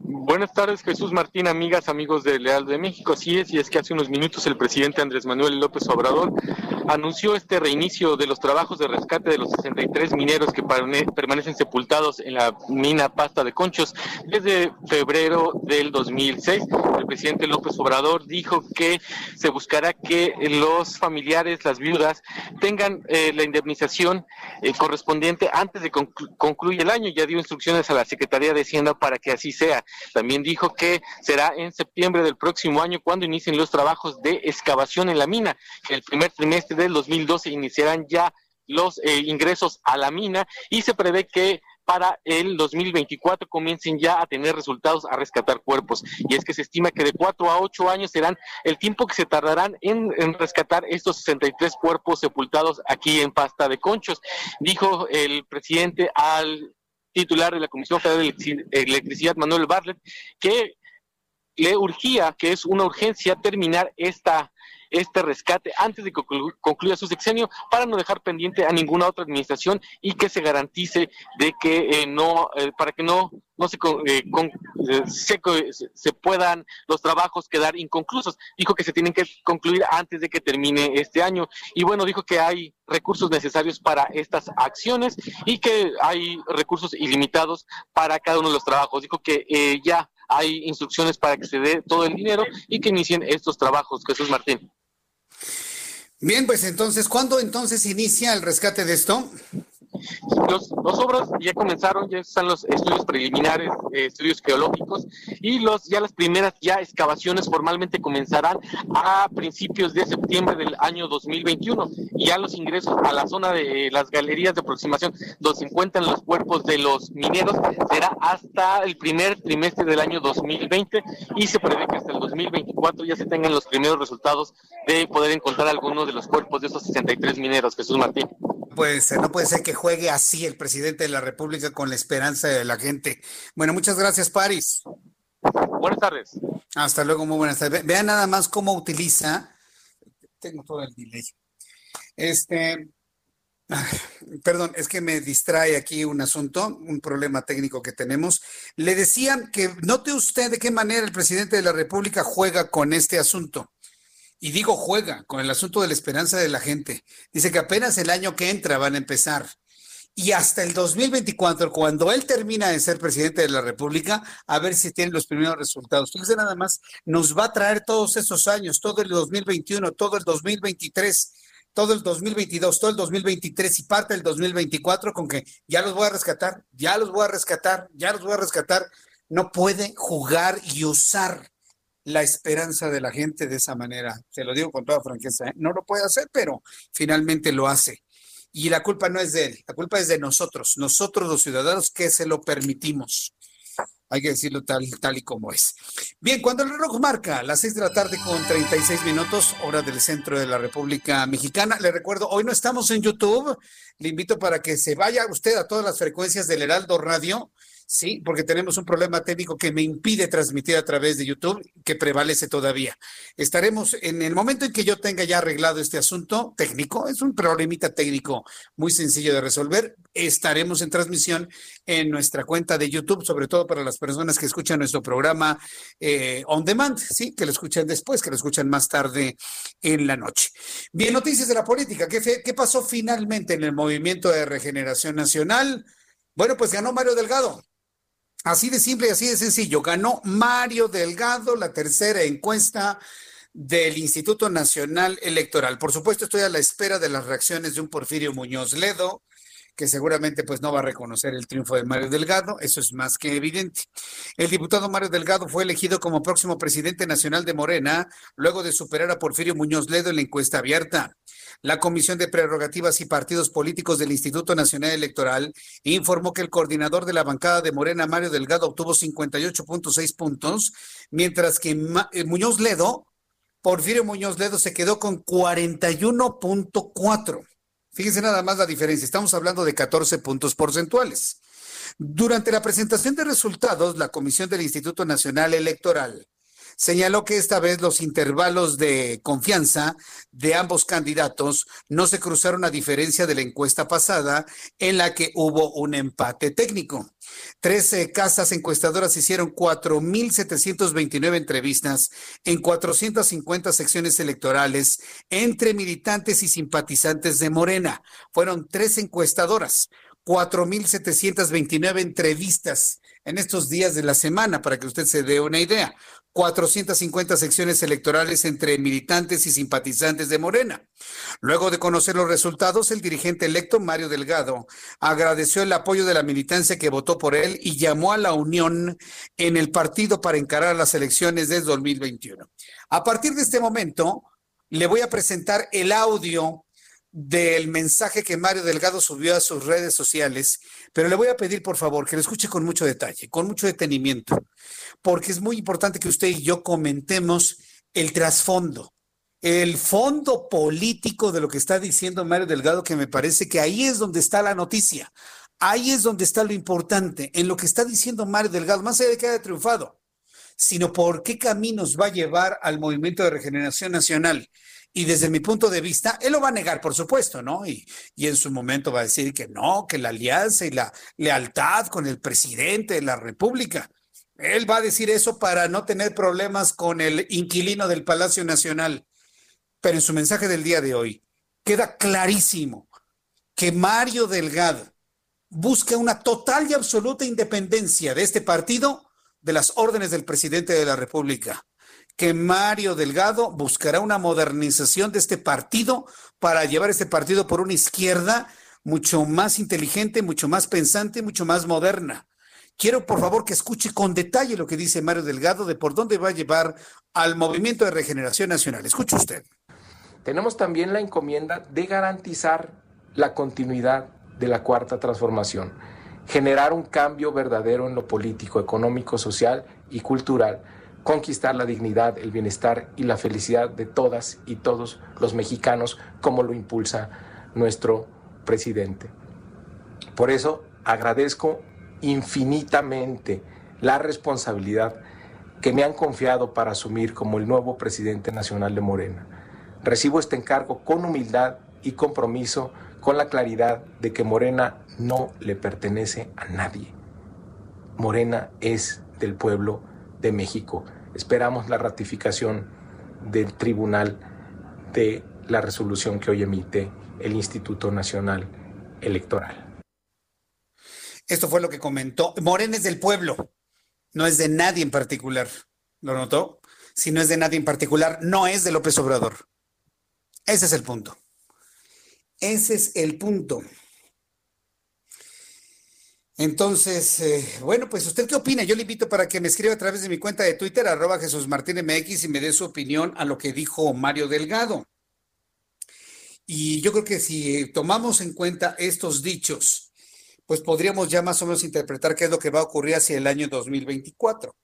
Buenas tardes, Jesús Martín, amigas, amigos de Leal de México. Sí es, y es que hace unos minutos el presidente Andrés Manuel López Obrador anunció este reinicio de los trabajos de rescate de los 63 mineros que permanecen sepultados en la mina Pasta de Conchos desde febrero del 2006. El presidente López Obrador dijo que se buscará que los familiares, las viudas, tengan eh, la indemnización eh, correspondiente antes de concluir el año. Ya dio instrucciones a la Secretaría de Hacienda para que así sea. También dijo que será en septiembre del próximo año cuando inicien los trabajos de excavación en la mina. El primer trimestre del 2012 iniciarán ya los eh, ingresos a la mina y se prevé que para el 2024 comiencen ya a tener resultados a rescatar cuerpos. Y es que se estima que de cuatro a ocho años serán el tiempo que se tardarán en, en, rescatar estos 63 cuerpos sepultados aquí en Pasta de Conchos. Dijo el presidente al titular de la Comisión Federal de Electricidad, Manuel Bartlett, que le urgía, que es una urgencia, terminar esta este rescate antes de que concluya su sexenio para no dejar pendiente a ninguna otra administración y que se garantice de que eh, no, eh, para que no, no se, eh, se, se, puedan los trabajos quedar inconclusos. Dijo que se tienen que concluir antes de que termine este año. Y bueno, dijo que hay recursos necesarios para estas acciones y que hay recursos ilimitados para cada uno de los trabajos. Dijo que ya hay instrucciones para que se dé todo el dinero y que inicien estos trabajos. Jesús Martín. Bien, pues entonces, ¿cuándo entonces inicia el rescate de esto? Los, los obras ya comenzaron, ya están los estudios preliminares, eh, estudios geológicos y los ya las primeras ya excavaciones formalmente comenzarán a principios de septiembre del año 2021 y ya los ingresos a la zona de las galerías de aproximación donde se encuentran los cuerpos de los mineros será hasta el primer trimestre del año 2020 y se prevé que hasta el 2024 ya se tengan los primeros resultados de poder encontrar algunos de los cuerpos de esos 63 mineros, Jesús Martín. Pues no puede ser que juegue así el presidente de la República con la esperanza de la gente. Bueno, muchas gracias, Paris. Buenas tardes. Hasta luego, muy buenas tardes. Vean nada más cómo utiliza. Tengo todo el delay. Este. Perdón, es que me distrae aquí un asunto, un problema técnico que tenemos. Le decían que note usted de qué manera el presidente de la República juega con este asunto y digo juega con el asunto de la esperanza de la gente. Dice que apenas el año que entra van a empezar. Y hasta el 2024, cuando él termina de ser presidente de la República, a ver si tiene los primeros resultados. Fíjese nada más, nos va a traer todos esos años, todo el 2021, todo el 2023, todo el 2022, todo el 2023 y parte del 2024 con que ya los voy a rescatar, ya los voy a rescatar, ya los voy a rescatar. No puede jugar y usar la esperanza de la gente de esa manera. Se lo digo con toda franqueza, ¿eh? no lo puede hacer, pero finalmente lo hace. Y la culpa no es de él, la culpa es de nosotros, nosotros los ciudadanos que se lo permitimos. Hay que decirlo tal, tal y como es. Bien, cuando el reloj marca las seis de la tarde con 36 minutos, hora del centro de la República Mexicana, le recuerdo, hoy no estamos en YouTube. Le invito para que se vaya usted a todas las frecuencias del Heraldo Radio Sí, porque tenemos un problema técnico que me impide transmitir a través de YouTube, que prevalece todavía. Estaremos en el momento en que yo tenga ya arreglado este asunto técnico, es un problemita técnico muy sencillo de resolver, estaremos en transmisión en nuestra cuenta de YouTube, sobre todo para las personas que escuchan nuestro programa eh, on demand, sí, que lo escuchan después, que lo escuchan más tarde en la noche. Bien, noticias de la política. ¿Qué, qué pasó finalmente en el movimiento de regeneración nacional? Bueno, pues ganó Mario Delgado. Así de simple y así de sencillo. Ganó Mario Delgado la tercera encuesta del Instituto Nacional Electoral. Por supuesto, estoy a la espera de las reacciones de un Porfirio Muñoz Ledo, que seguramente pues no va a reconocer el triunfo de Mario Delgado, eso es más que evidente. El diputado Mario Delgado fue elegido como próximo presidente nacional de Morena luego de superar a Porfirio Muñoz Ledo en la encuesta abierta. La Comisión de Prerrogativas y Partidos Políticos del Instituto Nacional Electoral informó que el coordinador de la bancada de Morena, Mario Delgado, obtuvo 58.6 puntos, mientras que eh, Muñoz Ledo, Porfirio Muñoz Ledo, se quedó con 41.4. Fíjense nada más la diferencia, estamos hablando de 14 puntos porcentuales. Durante la presentación de resultados, la Comisión del Instituto Nacional Electoral señaló que esta vez los intervalos de confianza de ambos candidatos no se cruzaron a diferencia de la encuesta pasada en la que hubo un empate técnico. 13 casas encuestadoras hicieron 4.729 entrevistas en 450 secciones electorales entre militantes y simpatizantes de Morena. Fueron tres encuestadoras, 4.729 entrevistas en estos días de la semana, para que usted se dé una idea. 450 secciones electorales entre militantes y simpatizantes de Morena. Luego de conocer los resultados, el dirigente electo Mario Delgado agradeció el apoyo de la militancia que votó por él y llamó a la unión en el partido para encarar las elecciones de 2021. A partir de este momento, le voy a presentar el audio del mensaje que Mario Delgado subió a sus redes sociales, pero le voy a pedir por favor que lo escuche con mucho detalle, con mucho detenimiento, porque es muy importante que usted y yo comentemos el trasfondo, el fondo político de lo que está diciendo Mario Delgado, que me parece que ahí es donde está la noticia, ahí es donde está lo importante, en lo que está diciendo Mario Delgado, más allá de que haya triunfado, sino por qué caminos va a llevar al movimiento de regeneración nacional y desde mi punto de vista, él lo va a negar, por supuesto, ¿no? Y, en su momento va a decir que no, que la alianza y la lealtad con el presidente de la República. Él va a decir eso para no tener problemas con el inquilino del Palacio Nacional. Pero en su mensaje del día de hoy queda clarísimo que Mario Delgado busca una total y absoluta independencia de este partido de las órdenes del presidente de la República que Mario Delgado buscará una modernización de este partido para llevar este partido por una izquierda mucho más inteligente, mucho más pensante, mucho más moderna. Quiero, por favor, que escuche con detalle lo que dice Mario Delgado de por dónde va a llevar al movimiento de regeneración nacional. Escuche usted. Tenemos también la encomienda de garantizar la continuidad de la cuarta transformación, generar un cambio verdadero en lo político, económico, social y cultural conquistar la dignidad, el bienestar y la felicidad de todas y todos los mexicanos, como lo impulsa nuestro presidente. Por eso agradezco infinitamente la responsabilidad que me han confiado para asumir como el nuevo presidente nacional de Morena. Recibo este encargo con humildad y compromiso, con la claridad de que Morena no le pertenece a nadie. Morena es del pueblo de México Esperamos la ratificación del tribunal de la resolución que hoy emite el Instituto Nacional Electoral. Esto fue lo que comentó. Morena es del pueblo, no es de nadie en particular. ¿Lo notó? Si no es de nadie en particular, no es de López Obrador. Ese es el punto. Ese es el punto. Entonces, eh, bueno, pues usted qué opina? Yo le invito para que me escriba a través de mi cuenta de Twitter, arroba Jesús Martín MX, y me dé su opinión a lo que dijo Mario Delgado. Y yo creo que si tomamos en cuenta estos dichos, pues podríamos ya más o menos interpretar qué es lo que va a ocurrir hacia el año 2024.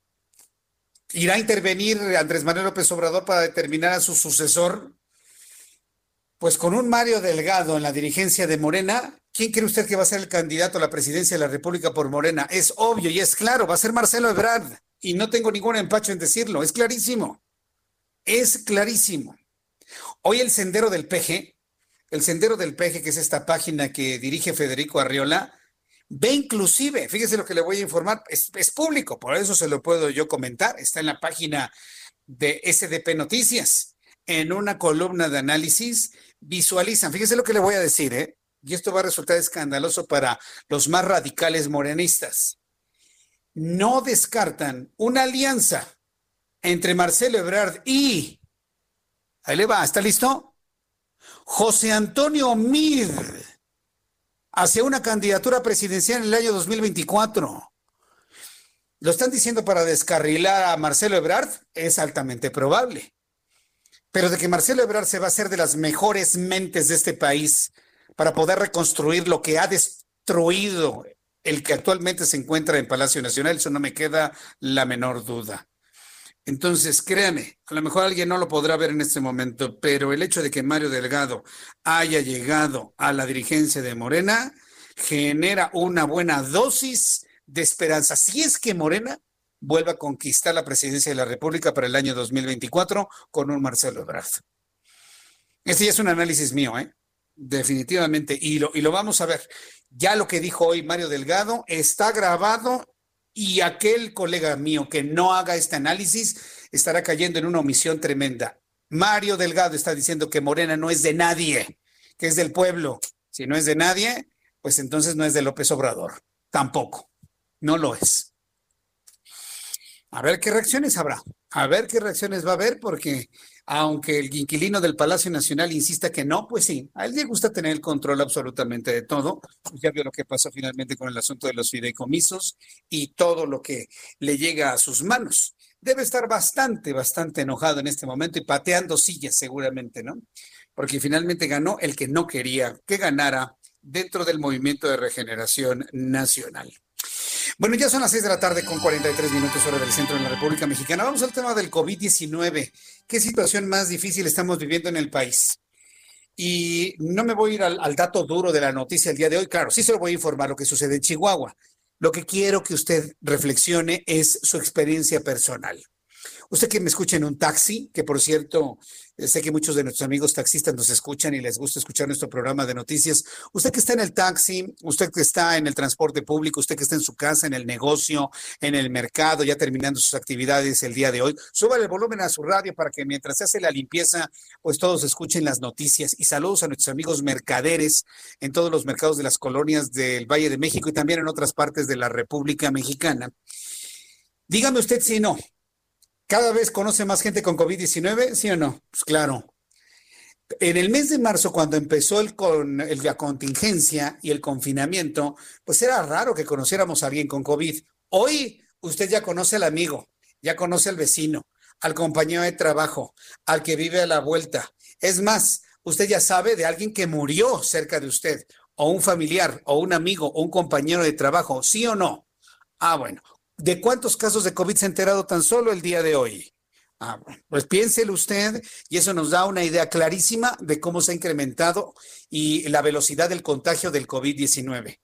¿Irá a intervenir Andrés Manuel López Obrador para determinar a su sucesor? Pues con un Mario Delgado en la dirigencia de Morena, ¿quién cree usted que va a ser el candidato a la presidencia de la República por Morena? Es obvio y es claro, va a ser Marcelo Ebrard. Y no tengo ningún empacho en decirlo, es clarísimo. Es clarísimo. Hoy el Sendero del Peje, el Sendero del Peje, que es esta página que dirige Federico Arriola, ve inclusive, fíjese lo que le voy a informar, es, es público, por eso se lo puedo yo comentar, está en la página de SDP Noticias, en una columna de análisis visualizan, fíjese lo que le voy a decir, ¿eh? y esto va a resultar escandaloso para los más radicales morenistas. No descartan una alianza entre Marcelo Ebrard y, ahí le va, ¿está listo? José Antonio Mir hacia una candidatura presidencial en el año 2024. Lo están diciendo para descarrilar a Marcelo Ebrard, es altamente probable. Pero de que Marcelo Ebrard se va a ser de las mejores mentes de este país para poder reconstruir lo que ha destruido el que actualmente se encuentra en Palacio Nacional, eso no me queda la menor duda. Entonces, créame, a lo mejor alguien no lo podrá ver en este momento, pero el hecho de que Mario Delgado haya llegado a la dirigencia de Morena genera una buena dosis de esperanza. Si es que Morena vuelva a conquistar la presidencia de la República para el año 2024 con un Marcelo Ebrard. Este ya es un análisis mío, ¿eh? Definitivamente. Y lo, y lo vamos a ver. Ya lo que dijo hoy Mario Delgado está grabado Y aquel colega mío que no haga este análisis estará cayendo en una omisión tremenda. Mario Delgado está diciendo que Morena no es de nadie, que es del pueblo. Si no es de nadie, pues entonces no es de López Obrador. Tampoco. No lo es. A ver qué reacciones habrá. A ver qué reacciones va a haber, porque aunque el inquilino del Palacio Nacional insista que no, pues sí, a él le gusta tener el control absolutamente de todo. Pues ya vio lo que pasó finalmente con el asunto de los fideicomisos y todo lo que le llega a sus manos. Debe estar bastante, bastante enojado en este momento y pateando sillas seguramente, ¿no? Porque finalmente ganó el que no quería que ganara dentro del movimiento de regeneración nacional. Bueno, ya son las 6 de la tarde con 43 minutos hora del centro de la República Mexicana. Vamos al tema del COVID-19. ¿Qué situación más difícil estamos viviendo en el país? Y no me voy a ir al, al, dato duro de la noticia el día de hoy. Claro, sí se lo voy a informar lo que sucede en Chihuahua. Lo que quiero que usted reflexione es su experiencia personal. Usted que me escucha en un taxi, que por cierto, eh, sé que muchos de nuestros amigos taxistas nos escuchan y les gusta escuchar nuestro programa de noticias. Usted que está en el taxi, usted que está en el transporte público, usted que está en su casa, en el negocio, en el mercado, ya terminando sus actividades el día de hoy, suba el volumen a su radio para que mientras se hace la limpieza, pues todos escuchen las noticias. Y saludos a nuestros amigos mercaderes en todos los mercados de las colonias del Valle de México y también en otras partes de la República Mexicana. Dígame usted si no, cada vez conoce más gente con COVID-19, ¿sí o no? Pues claro. En el mes de marzo, cuando empezó el con, la contingencia y el confinamiento, pues era raro que conociéramos a alguien con COVID. Hoy usted ya conoce al amigo, ya conoce al vecino, al compañero de trabajo, al que vive a la vuelta. Es más, usted ya sabe de alguien que murió cerca de usted, o un familiar, o un amigo, o un compañero de trabajo, ¿sí o no? Ah, bueno, ¿De cuántos casos de COVID se ha enterado tan solo el día de hoy? Ah, pues piénselo usted y eso nos da una idea clarísima de cómo se ha incrementado y la velocidad del contagio del COVID-19.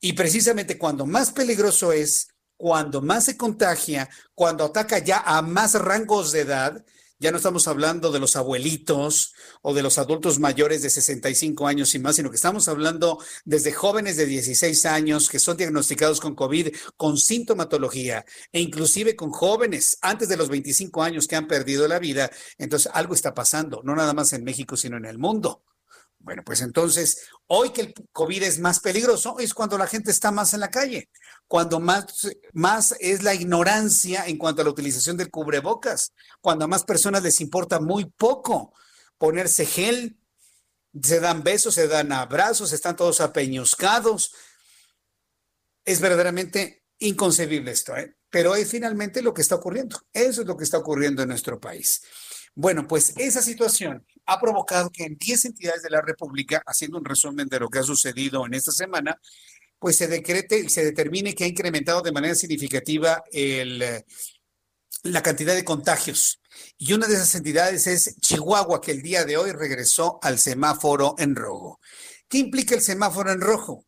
Y precisamente cuando más peligroso es, cuando más se contagia, cuando ataca ya a más rangos de edad, ya no estamos hablando de los abuelitos o de los adultos mayores de 65 años y más, sino que estamos hablando desde jóvenes de 16 años que son diagnosticados con COVID con sintomatología e inclusive con jóvenes antes de los 25 años que han perdido la vida. Entonces, algo está pasando, no nada más en México, sino en el mundo. Bueno, pues entonces, hoy que el COVID es más peligroso, es cuando la gente está más en la calle, cuando más, más es la ignorancia en cuanto a la utilización del cubrebocas, cuando a más personas les importa muy poco ponerse gel, se dan besos, se dan abrazos, están todos apeñuscados. Es verdaderamente inconcebible esto, ¿eh? pero es finalmente lo que está ocurriendo. Eso es lo que está ocurriendo en nuestro país. Bueno, pues esa situación ha provocado que en 10 entidades de la República, haciendo un resumen de lo que ha sucedido en esta semana, pues se decrete y se determine que ha incrementado de manera significativa la cantidad de contagios. Y una de esas entidades es Chihuahua, que el día de hoy regresó al semáforo en rojo. ¿Qué implica el semáforo en rojo?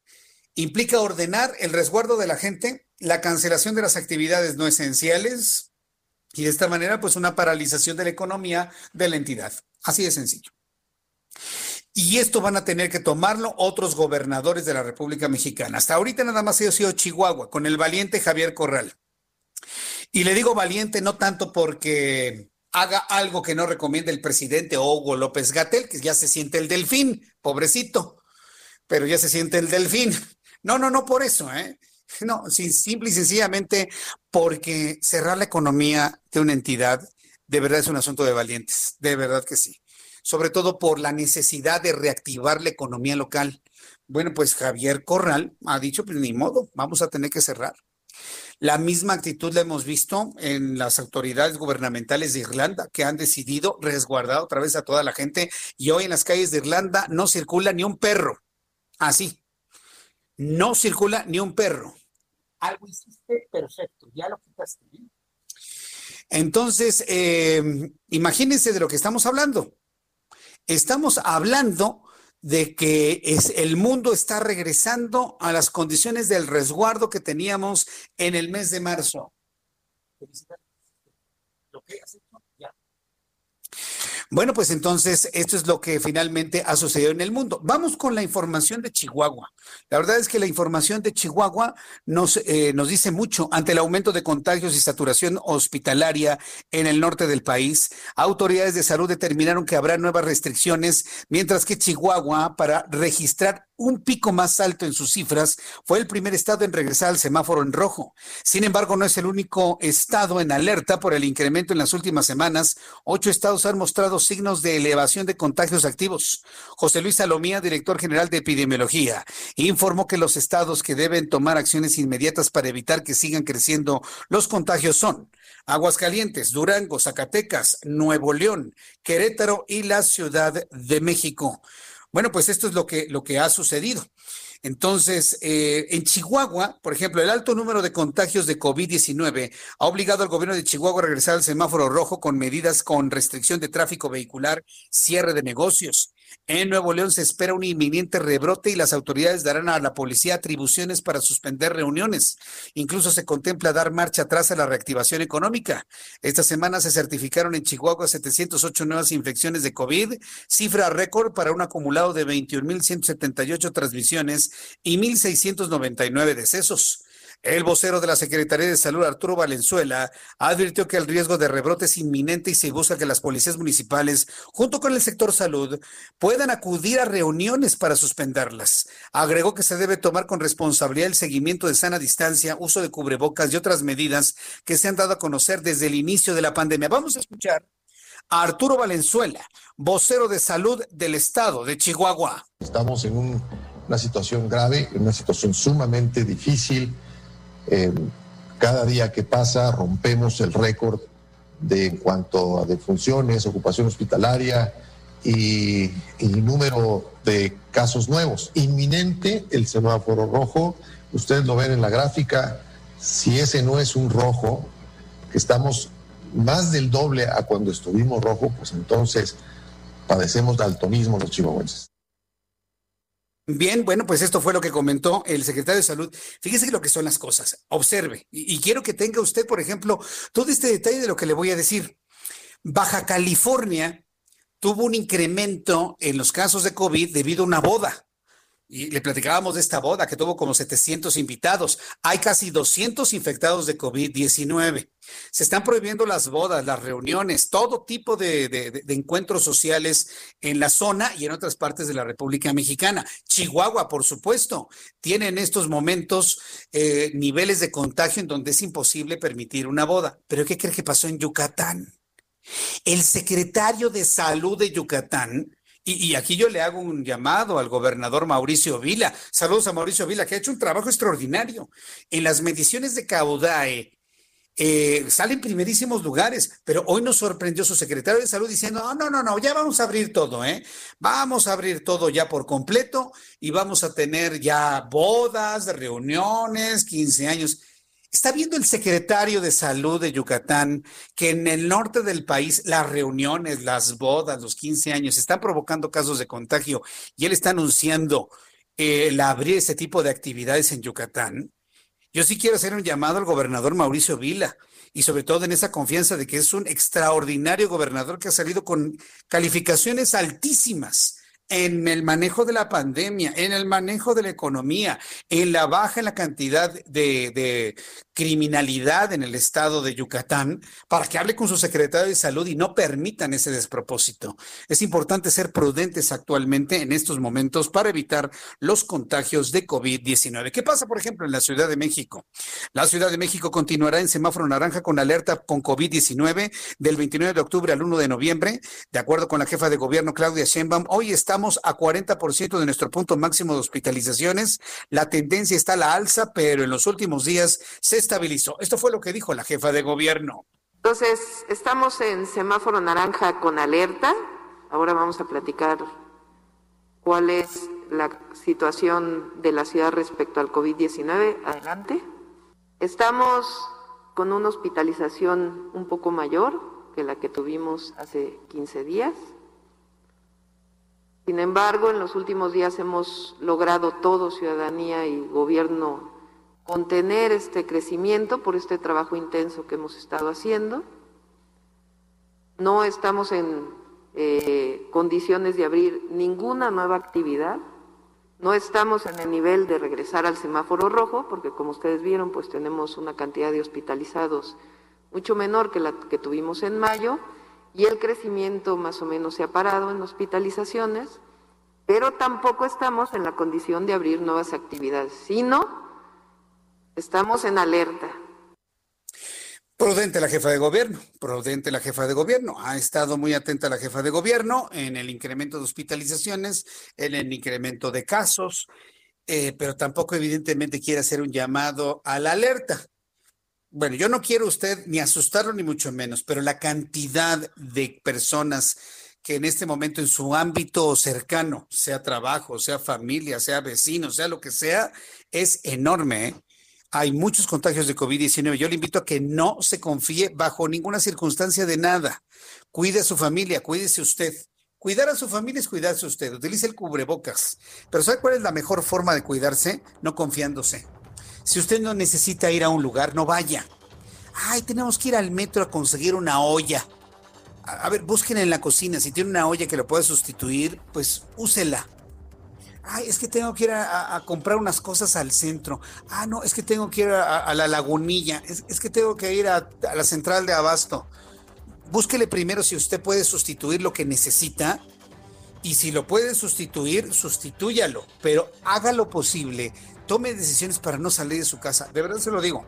Implica ordenar el resguardo de la gente, la cancelación de las actividades no esenciales y de esta manera, pues una paralización de la economía de la entidad. Así de sencillo. Y esto van a tener que tomarlo otros gobernadores de la República Mexicana. Hasta ahorita nada más ha sido Chihuahua, con el valiente Javier Corral. Y le digo valiente no tanto porque haga algo que no recomienda el presidente Hugo López Gatel, que ya se siente el delfín, pobrecito, pero ya se siente el delfín. No, no, no por eso, ¿eh? No, simple y sencillamente porque cerrar la economía de una entidad de verdad es un asunto de valientes, de verdad que sí sobre todo por la necesidad de reactivar la economía local. Bueno, pues Javier Corral ha dicho, pues ni modo, vamos a tener que cerrar. La misma actitud la hemos visto en las autoridades gubernamentales de Irlanda, que han decidido resguardar otra vez a toda la gente y hoy en las calles de Irlanda no circula ni un perro. Así, no circula ni un perro. Algo hiciste perfecto, ya lo quitaste. Entonces, eh, imagínense de lo que estamos hablando. Estamos hablando de que el mundo está regresando a las condiciones del resguardo que teníamos en el mes de marzo. Bueno, pues entonces esto es lo que finalmente ha sucedido en el mundo. Vamos con la información de Chihuahua. La verdad es que la información de Chihuahua nos, eh, nos dice mucho ante el aumento de contagios y saturación hospitalaria en el norte del país. Autoridades de salud determinaron que habrá nuevas restricciones, mientras que Chihuahua, para registrar un pico más alto en sus cifras, fue el primer estado en regresar al semáforo en rojo. Sin embargo, no es el único estado en alerta por el incremento en las últimas semanas. Ocho estados han mostrado signos de elevación de contagios activos. José Luis Salomía, director general de epidemiología, informó que los estados que deben tomar acciones inmediatas para evitar que sigan creciendo los contagios son Aguascalientes, Durango, Zacatecas, Nuevo León, Querétaro y la Ciudad de México. Bueno, pues esto es lo que, lo que ha sucedido. Entonces, eh, en Chihuahua, por ejemplo, el alto número de contagios de COVID-19 ha obligado al gobierno de Chihuahua a regresar al semáforo rojo con medidas con restricción de tráfico vehicular, cierre de negocios. En Nuevo León se espera un inminente rebrote y las autoridades darán a la policía atribuciones para suspender reuniones. Incluso se contempla dar marcha atrás a la reactivación económica. Esta semana se certificaron en Chihuahua 708 nuevas infecciones de COVID, cifra récord para un acumulado de 21.178 transmisiones y 1.699 decesos. El vocero de la Secretaría de Salud, Arturo Valenzuela, advirtió que el riesgo de rebrote es inminente y se busca que las policías municipales, junto con el sector salud, puedan acudir a reuniones para suspenderlas. Agregó que se debe tomar con responsabilidad el seguimiento de sana distancia, uso de cubrebocas y otras medidas que se han dado a conocer desde el inicio de la pandemia. Vamos a escuchar a Arturo Valenzuela, vocero de salud del estado de Chihuahua. Estamos en una situación grave, en una situación sumamente difícil eh, cada día que pasa rompemos el récord de en cuanto a defunciones, ocupación hospitalaria y, y, número de casos nuevos. Inminente el semáforo rojo, ustedes lo ven en la gráfica, si ese no es un rojo, que estamos más del doble a cuando estuvimos rojo, pues entonces padecemos daltonismo los chihuahuenses. Bien, bueno, pues esto fue lo que comentó el secretario de Salud. Fíjese lo que son las cosas. Observe. Y, quiero que tenga usted, por ejemplo, todo este detalle de lo que le voy a decir. Baja California tuvo un incremento en los casos de COVID debido a una boda. Y le platicábamos de esta boda que tuvo como 700 invitados. Hay casi 200 infectados de COVID-19. Se están prohibiendo las bodas, las reuniones, todo tipo de, encuentros sociales en la zona y en otras partes de la República Mexicana. Chihuahua, por supuesto, tiene en estos momentos eh, niveles de contagio en donde es imposible permitir una boda. Pero ¿qué cree que pasó en Yucatán? El secretario de Salud de Yucatán y, aquí yo le hago un llamado al gobernador Mauricio Vila. Saludos a Mauricio Vila, que ha hecho un trabajo extraordinario. En las mediciones de Caudae eh, salen primerísimos lugares, pero hoy nos sorprendió su secretario de salud diciendo, no, no, no, ya vamos a abrir todo, ¿eh? Vamos a abrir todo ya por completo y vamos a tener ya bodas, reuniones, 15 años. Está viendo el secretario de salud de Yucatán que en el norte del país las reuniones, las bodas, los 15 años están provocando casos de contagio y él está anunciando eh, el abrir ese tipo de actividades en Yucatán. Yo sí quiero hacer un llamado al gobernador Mauricio Vila y sobre todo en esa confianza de que es un extraordinario gobernador que ha salido con calificaciones altísimas en el manejo de la pandemia, en el manejo de la economía, en la baja en la cantidad de, criminalidad en el estado de Yucatán, para que hable con su secretario de salud y no permitan ese despropósito. Es importante ser prudentes actualmente en estos momentos para evitar los contagios de COVID-19. ¿Qué pasa, por ejemplo, en la Ciudad de México? La Ciudad de México continuará en semáforo naranja con alerta con COVID-19 del 29 de octubre al 1 de noviembre. De acuerdo con la jefa de gobierno Claudia Sheinbaum, hoy está estamos a 40% de nuestro punto máximo de hospitalizaciones. La tendencia está a la alza, pero en los últimos días se estabilizó. Esto fue lo que dijo la jefa de gobierno. Entonces, estamos en semáforo naranja con alerta. Ahora vamos a platicar cuál es la situación de la ciudad respecto al COVID-19. Adelante. Estamos con una hospitalización un poco mayor que la que tuvimos hace 15 días. Sin embargo, en los últimos días hemos logrado todo, ciudadanía y gobierno, contener este crecimiento por este trabajo intenso que hemos estado haciendo. No estamos en eh, condiciones de abrir ninguna nueva actividad. No estamos en el nivel de regresar al semáforo rojo, porque como ustedes vieron, pues tenemos una cantidad de hospitalizados mucho menor que la que tuvimos en mayo y el crecimiento más o menos se ha parado en hospitalizaciones, pero tampoco estamos en la condición de abrir nuevas actividades, sino estamos en alerta. Prudente la jefa de gobierno, prudente la jefa de gobierno. Ha estado muy atenta la jefa de gobierno en el incremento de hospitalizaciones, en el incremento de casos, eh, pero tampoco evidentemente quiere hacer un llamado a la alerta. Bueno, yo no quiero usted ni asustarlo ni mucho menos, pero la cantidad de personas que en este momento en su ámbito cercano, sea trabajo, sea familia, sea vecino, sea lo que sea, es enorme. ¿eh? Hay muchos contagios de COVID-19. Yo le invito a que no se confíe bajo ninguna circunstancia de nada. Cuide a su familia, cuídese usted. Cuidar a su familia es cuidarse usted. Utilice el cubrebocas. Pero ¿sabe cuál es la mejor forma de cuidarse? No confiándose. Si usted no necesita ir a un lugar, no vaya. Ay, tenemos que ir al metro a conseguir una olla. A, ver, busquen en la cocina. Si tiene una olla que lo pueda sustituir, pues úsela. Ay, es que tengo que ir a, comprar unas cosas al centro. Ah, no, es que tengo que ir a, la lagunilla. Es, que tengo que ir a, la central de abasto. Búsquele primero si usted puede sustituir lo que necesita. Y si lo puede sustituir, sustitúyalo. Pero haga lo posible tome decisiones para no salir de su casa. De verdad se lo digo.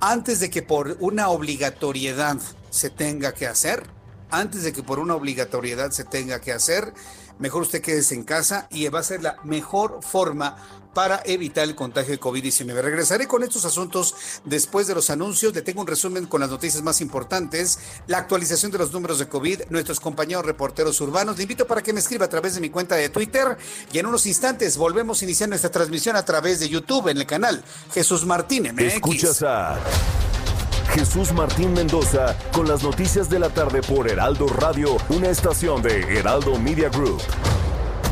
Antes de que por una obligatoriedad se tenga que hacer, antes de que por una obligatoriedad se tenga que hacer, mejor usted quédese en casa y va a ser la mejor forma para evitar el contagio de COVID-19. Regresaré con estos asuntos después de los anuncios. Le tengo un resumen con las noticias más importantes, la actualización de los números de COVID, nuestros compañeros reporteros urbanos. Le invito para que me escriba a través de mi cuenta de Twitter y en unos instantes volvemos a iniciar nuestra transmisión a través de YouTube en el canal Jesús Martín MX. Escuchas a Jesús Martín Mendoza con las noticias de la tarde por Heraldo Radio, una estación de Heraldo Media Group.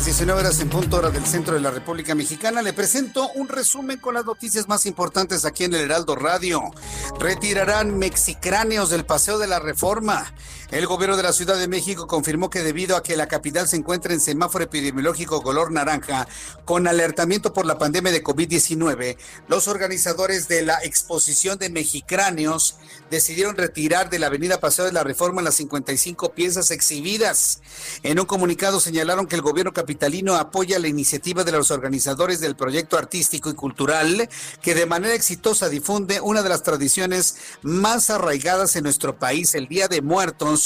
Las 19 horas en punto hora del centro de la República Mexicana, le presento un resumen con las noticias más importantes aquí en el Heraldo Radio. Retirarán mexicráneos del Paseo de la Reforma. El gobierno de la Ciudad de México confirmó que debido a que la capital se encuentra en semáforo epidemiológico color naranja, con alertamiento por la pandemia de COVID-19, los organizadores de la exposición de mexicráneos decidieron retirar de la avenida Paseo de la Reforma las 55 piezas exhibidas. En un comunicado señalaron que el gobierno capitalino apoya la iniciativa de los organizadores del proyecto artístico y cultural que de manera exitosa difunde una de las tradiciones más arraigadas en nuestro país, el Día de Muertos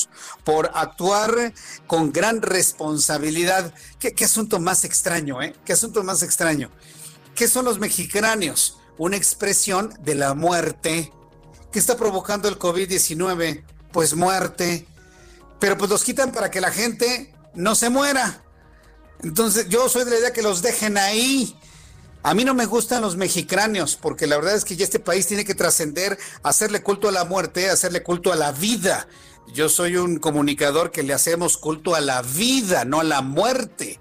por actuar con gran responsabilidad. ¿Qué, asunto más extraño, eh? ¿Qué asunto más extraño? ¿Qué son los mexicráneos? Una expresión de la muerte. ¿Qué está provocando el COVID-19? Pues muerte. Pero pues los quitan para que la gente no se muera. Entonces yo soy de la idea que los dejen ahí. A mí no me gustan los mexicráneos, porque la verdad es que ya este país tiene que trascender, hacerle culto a la muerte, hacerle culto a la vida. Yo soy un comunicador que le hacemos culto a la vida, no a la muerte.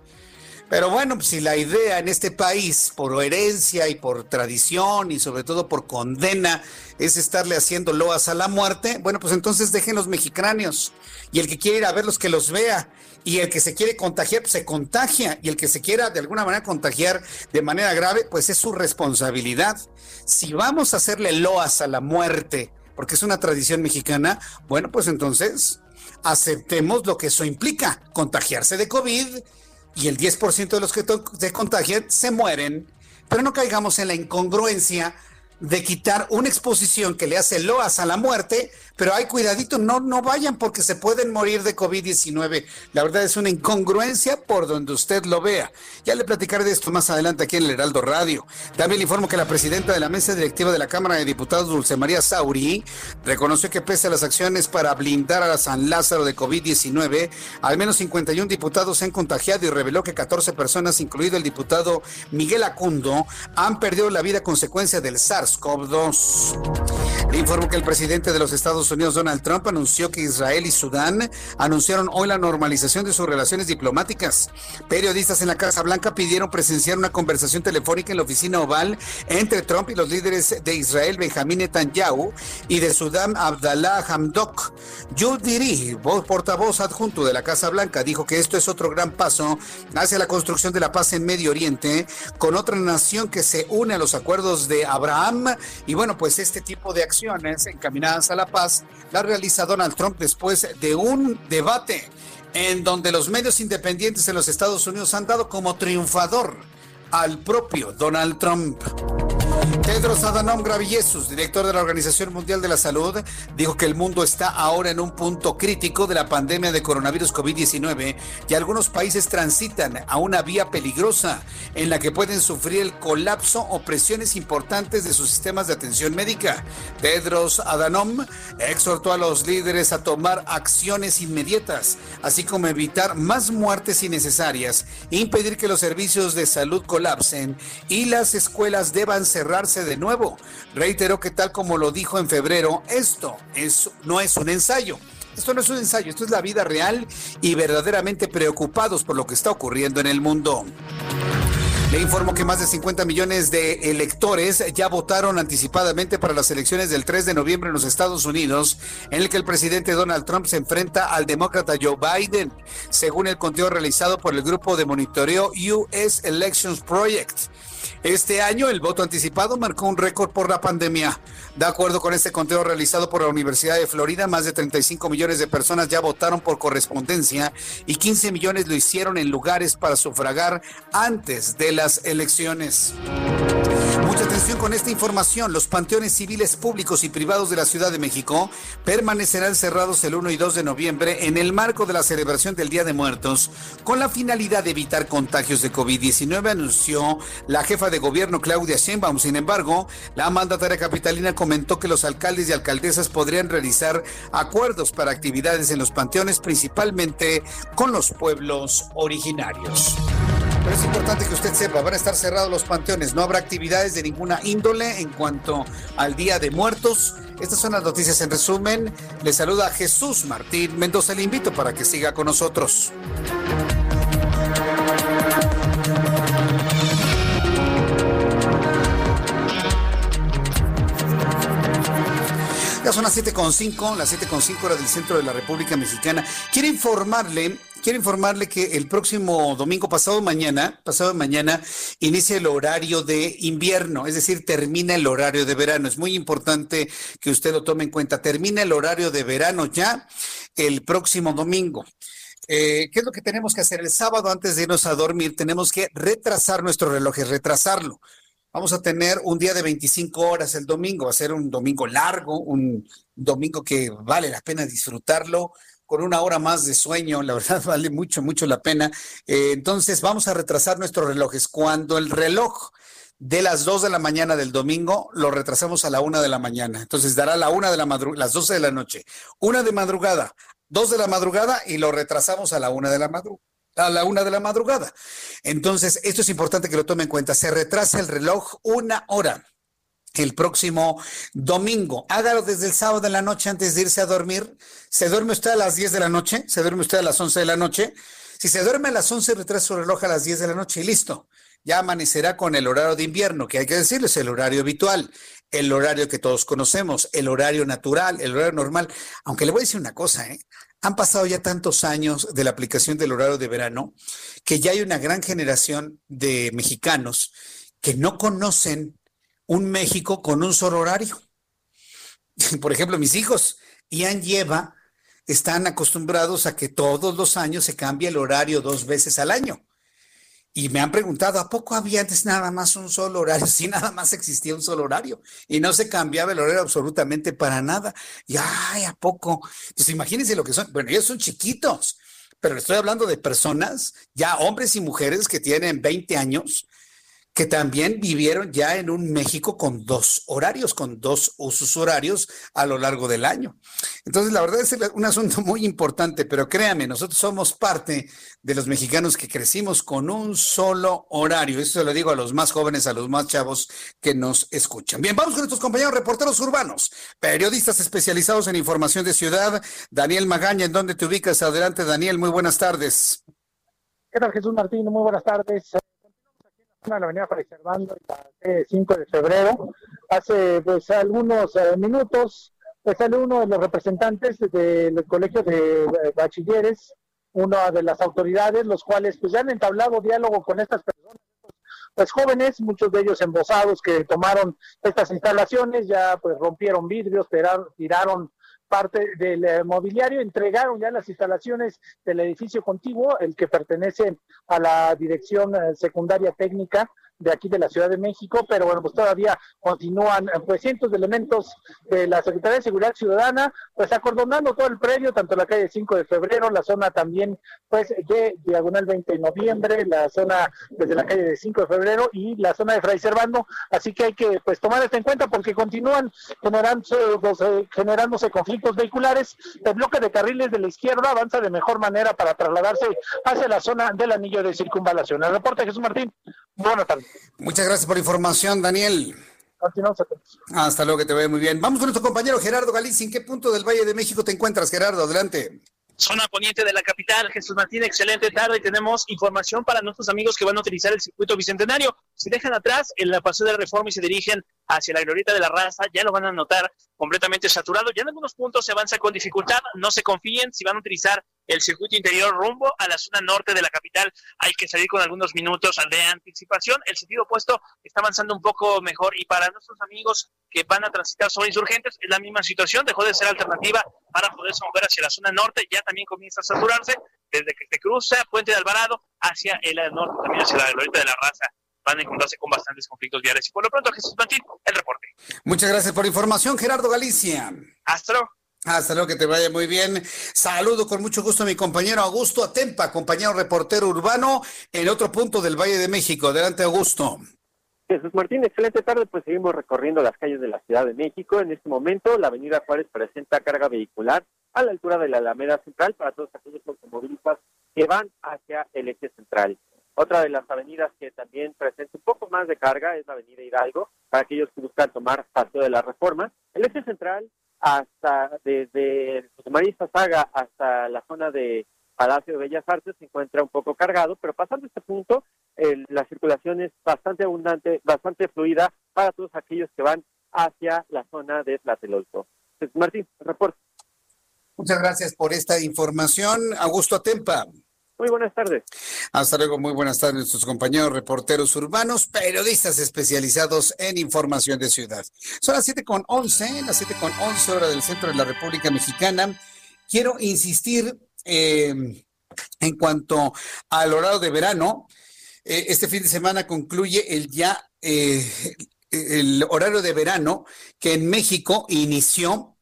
Pero bueno, si la idea en este país, por herencia y por tradición y sobre todo por condena, es estarle haciendo loas a la muerte, bueno, pues entonces dejen los mexicráneos. Y el que quiere ir a verlos, que los vea. Y el que se quiere contagiar, pues se contagia. Y el que se quiera de alguna manera contagiar de manera grave, pues es su responsabilidad. Si vamos a hacerle loas a la muerte, porque es una tradición mexicana, bueno, pues entonces aceptemos lo que eso implica, contagiarse de COVID y el 10% de los que se contagian se mueren, pero no caigamos en la incongruencia de quitar una exposición que le hace loas a la muerte pero hay cuidadito, no, no vayan porque se pueden morir de COVID-19. La verdad es una incongruencia por donde usted lo vea. Ya le platicaré de esto más adelante aquí en el Heraldo Radio. También le informo que la presidenta de la mesa directiva de la Cámara de Diputados, Dulce María Sauri, reconoció que pese a las acciones para blindar a San Lázaro de COVID-19, al menos 51 diputados se han contagiado y reveló que 14 personas, incluido el diputado Miguel Acundo, han perdido la vida a consecuencia del SARS-CoV-2. Le informo que el presidente de los Estados Unidos, Donald Trump, anunció que Israel y Sudán anunciaron hoy la normalización de sus relaciones diplomáticas. Periodistas en la Casa Blanca pidieron presenciar una conversación telefónica en la oficina oval entre Trump y los líderes de Israel, Benjamín Netanyahu, y de Sudán, Abdallah Hamdok. Diri, portavoz adjunto de la Casa Blanca, dijo que esto es otro gran paso hacia la construcción de la paz en Medio Oriente con otra nación que se une a los acuerdos de Abraham. Y bueno, pues este tipo de acciones encaminadas a la paz la realiza Donald Trump después de un debate en donde los medios independientes en los Estados Unidos han dado como triunfador al propio Donald Trump. Tedros Adhanom Ghebreyesus, director de la Organización Mundial de la Salud, dijo que el mundo está ahora en un punto crítico de la pandemia de coronavirus COVID-19 y algunos países transitan a una vía peligrosa en la que pueden sufrir el colapso o presiones importantes de sus sistemas de atención médica. Tedros Adhanom exhortó a los líderes a tomar acciones inmediatas, así como evitar más muertes innecesarias, impedir que los servicios de salud colapsen y las escuelas deban de nuevo. Reiteró que tal como lo dijo en febrero, esto es, no es un ensayo. Esto no es un ensayo, esto es la vida real y verdaderamente preocupados por lo que está ocurriendo en el mundo. Le informo que más de 50 millones de electores ya votaron anticipadamente para las elecciones del 3 de noviembre en los Estados Unidos, en el que el presidente Donald Trump se enfrenta al demócrata Joe Biden, según el conteo realizado por el grupo de monitoreo US Elections Project. Este año el voto anticipado marcó un récord por la pandemia. De acuerdo con este conteo realizado por la Universidad de Florida, más de 35 millones de personas ya votaron por correspondencia y 15 millones lo hicieron en lugares para sufragar antes de las elecciones. Mucha atención con esta información. Los panteones civiles públicos y privados de la Ciudad de México permanecerán cerrados el 1 y 2 de noviembre en el marco de la celebración del Día de Muertos con la finalidad de evitar contagios de COVID-19, anunció la jefa gobierno Claudia Sheinbaum. Sin embargo, la mandataria capitalina comentó que los alcaldes y alcaldesas podrían realizar acuerdos para actividades en los panteones, principalmente con los pueblos originarios. Pero es importante que usted sepa, van a estar cerrados los panteones, no habrá actividades de ninguna índole en cuanto al Día de Muertos. Estas son las noticias en resumen. Le saluda Jesús Martín Mendoza. Le invito para que siga con nosotros. Ya son las 7.5, las 7.5 horas del centro de la República Mexicana. Quiero informarle, quiero informarle que el próximo domingo, pasado mañana, pasado mañana, inicia el horario de invierno, es decir, termina el horario de verano. Es muy importante que usted lo tome en cuenta. Termina el horario de verano ya el próximo domingo. Eh, ¿Qué es lo que tenemos que hacer? El sábado, antes de irnos a dormir, tenemos que retrasar nuestro reloj, retrasarlo. Vamos a tener un día de 25 horas el domingo, va a ser un domingo largo, un domingo que vale la pena disfrutarlo con una hora más de sueño, la verdad vale mucho, mucho la pena. Eh, entonces vamos a retrasar nuestros relojes. Cuando el reloj de las 2 de la mañana del domingo, lo retrasamos a la 1 de la mañana. Entonces dará la 1 de la madrugada, las 12 de la noche, una de madrugada, 2 de la madrugada y lo retrasamos a la 1 de la madrugada a la una de la madrugada. Entonces, esto es importante que lo tome en cuenta. Se retrasa el reloj una hora el próximo domingo. Hágalo desde el sábado de la noche antes de irse a dormir. ¿Se duerme usted a las 10 de la noche? ¿Se duerme usted a las 11 de la noche? Si se duerme a las 11, retrasa su reloj a las 10 de la noche y listo. Ya amanecerá con el horario de invierno, que hay que decirles, el horario habitual, el horario que todos conocemos, el horario natural, el horario normal. Aunque le voy a decir una cosa, ¿eh? Han pasado ya tantos años de la aplicación del horario de verano que ya hay una gran generación de mexicanos que no conocen un México con un solo horario. Por ejemplo, mis hijos, Ian lleva están acostumbrados a que todos los años se cambie el horario dos veces al año. Y me han preguntado, ¿a poco había antes nada más un solo horario? Sí, nada más existía un solo horario y no se cambiaba el horario absolutamente para nada. Y ay, ¿a poco? Pues imagínense lo que son. Bueno, ellos son chiquitos, pero estoy hablando de personas, ya hombres y mujeres que tienen 20 años, que también vivieron ya en un México con dos horarios, con dos usos horarios a lo largo del año. Entonces, la verdad es un asunto muy importante, pero créame, nosotros somos parte de los mexicanos que crecimos con un solo horario. Eso se lo digo a los más jóvenes, a los más chavos que nos escuchan. Bien, vamos con nuestros compañeros reporteros urbanos, periodistas especializados en información de ciudad. Daniel Magaña, ¿en dónde te ubicas? Adelante, Daniel, muy buenas tardes. ¿Qué tal, Jesús Martín? Muy buenas tardes en la avenida Fray Servando, el 5 de febrero. Hace pues algunos eh, minutos pues, sale uno de los representantes del colegio de eh, bachilleres, una de las autoridades, los cuales pues ya han entablado diálogo con estas personas, pues jóvenes, muchos de ellos embosados que tomaron estas instalaciones, ya pues rompieron vidrios, tiraron parte del eh, mobiliario, entregaron ya las instalaciones del edificio contiguo, el que pertenece a la Dirección eh, Secundaria Técnica de aquí de la Ciudad de México, pero bueno, pues todavía continúan eh, pues cientos de elementos de la Secretaría de Seguridad Ciudadana, pues acordonando todo el predio, tanto la calle 5 de febrero, la zona también pues de Diagonal 20 de noviembre, la zona desde la calle de 5 de febrero y la zona de Fray Servando, así que hay que pues tomar esto en cuenta porque continúan generándose, pues, eh, generándose conflictos vehiculares, el bloque de carriles de la izquierda avanza de mejor manera para trasladarse hacia la zona del anillo de circunvalación. El reporte Jesús Martín, buenas tardes. Muchas gracias por la información, Daniel. Hasta luego, que te vaya muy bien. Vamos con nuestro compañero Gerardo Galicia. ¿En qué punto del Valle de México te encuentras, Gerardo? Adelante. Zona poniente de la capital, Jesús Martín, excelente tarde. Tenemos información para nuestros amigos que van a utilizar el circuito bicentenario. Si dejan atrás el paseo de reforma y se dirigen hacia la glorieta de la raza, ya lo van a notar completamente saturado. Ya en algunos puntos se avanza con dificultad. No se confíen si van a utilizar el circuito interior rumbo a la zona norte de la capital. Hay que salir con algunos minutos de anticipación. El sentido opuesto está avanzando un poco mejor y para nuestros amigos que van a transitar sobre insurgentes es la misma situación. Dejó de ser alternativa para poderse mover hacia la zona norte. Ya también comienza a saturarse desde que se cruza Puente de Alvarado hacia el norte, también hacia la glorieta de la raza van a encontrarse con bastantes conflictos viales. Y por lo pronto, Jesús Martín, el reporte. Muchas gracias por la información, Gerardo Galicia. Hasta luego. Hasta luego, que te vaya muy bien. Saludo con mucho gusto a mi compañero Augusto Atempa, compañero reportero urbano en otro punto del Valle de México. Adelante, Augusto. Jesús Martín, excelente tarde. Pues seguimos recorriendo las calles de la Ciudad de México. En este momento, la Avenida Juárez presenta carga vehicular a la altura de la Alameda Central para todos aquellos automovilistas que van hacia el eje central. Otra de las avenidas que también presenta un poco más de carga es la Avenida Hidalgo, para aquellos que buscan tomar paso de la reforma. El eje central, hasta desde Marista Saga hasta la zona de Palacio de Bellas Artes, se encuentra un poco cargado, pero pasando este punto, la circulación es bastante abundante, bastante fluida para todos aquellos que van hacia la zona de Tlatelolco. Martín, reporte. Muchas gracias por esta información. Augusto Atempa. Muy buenas tardes. Hasta luego, muy buenas tardes nuestros compañeros reporteros urbanos, periodistas especializados en información de ciudad. Son las siete con once, las siete con once hora del centro de la República Mexicana. Quiero insistir em, en cuanto al horario de verano. Eh, este fin de semana concluye el ya eh, el horario de verano que en México inició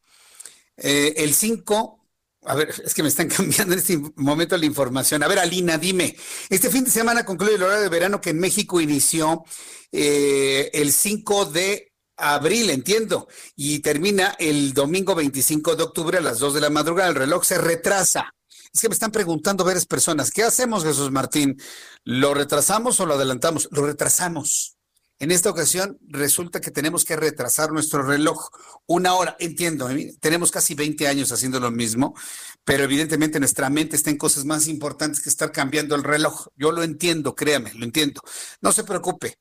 eh, el 5 a ver, es que me están cambiando en este momento la información. A ver, Alina, dime, este fin de semana concluye el horario de verano que en México inició eh, el 5 de abril, entiendo, y termina el domingo 25 de octubre a las 2 de la madrugada. El reloj se retrasa. Es que me están preguntando varias personas, ¿qué hacemos, Jesús Martín? ¿Lo retrasamos o lo adelantamos? Lo retrasamos. En esta ocasión resulta que tenemos que retrasar nuestro reloj una hora. Entiendo, ¿eh? tenemos casi 20 años haciendo lo mismo, pero evidentemente nuestra mente está en cosas más importantes que estar cambiando el reloj. Yo lo entiendo, créame, lo entiendo. No se preocupe.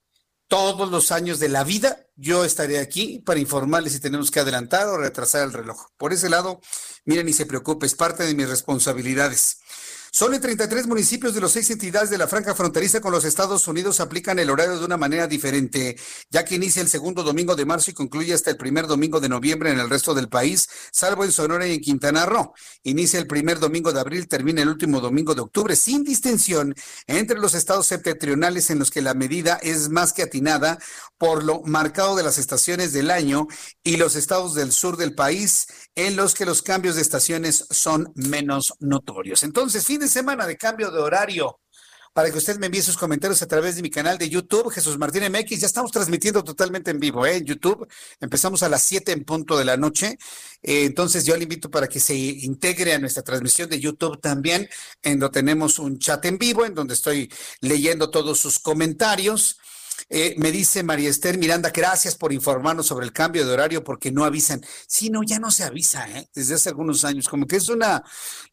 Todos los años de la vida yo estaré aquí para informarle si tenemos que adelantar o retrasar el reloj. Por ese lado, miren, ni se preocupe, es parte de mis responsabilidades. Solo en 33 municipios de los seis entidades de la franja fronteriza con los Estados Unidos aplican el horario de una manera diferente, ya que inicia el segundo domingo de marzo y concluye hasta el primer domingo de noviembre en el resto del país, salvo en Sonora y en Quintana Roo. Inicia el primer domingo de abril, termina el último domingo de octubre, sin distinción entre los estados septentrionales en los que la medida es más que atinada por lo marcado de las estaciones del año y los estados del sur del país en los que los cambios de estaciones son menos notorios. Entonces, fin de semana de cambio de horario para que usted me envíe sus comentarios a través de mi canal de YouTube, Jesús Martín MX. Ya estamos transmitiendo totalmente en vivo ¿eh? en YouTube. Empezamos a las 7 en punto de la noche. Eh, entonces yo le invito para que se integre a nuestra transmisión de YouTube también, en donde tenemos un chat en vivo, en donde estoy leyendo todos sus comentarios. Eh, me dice María Esther Miranda, gracias por informarnos sobre el cambio de horario porque no avisan. Sí, no, ya no se avisa, ¿eh? desde hace algunos años, como que es una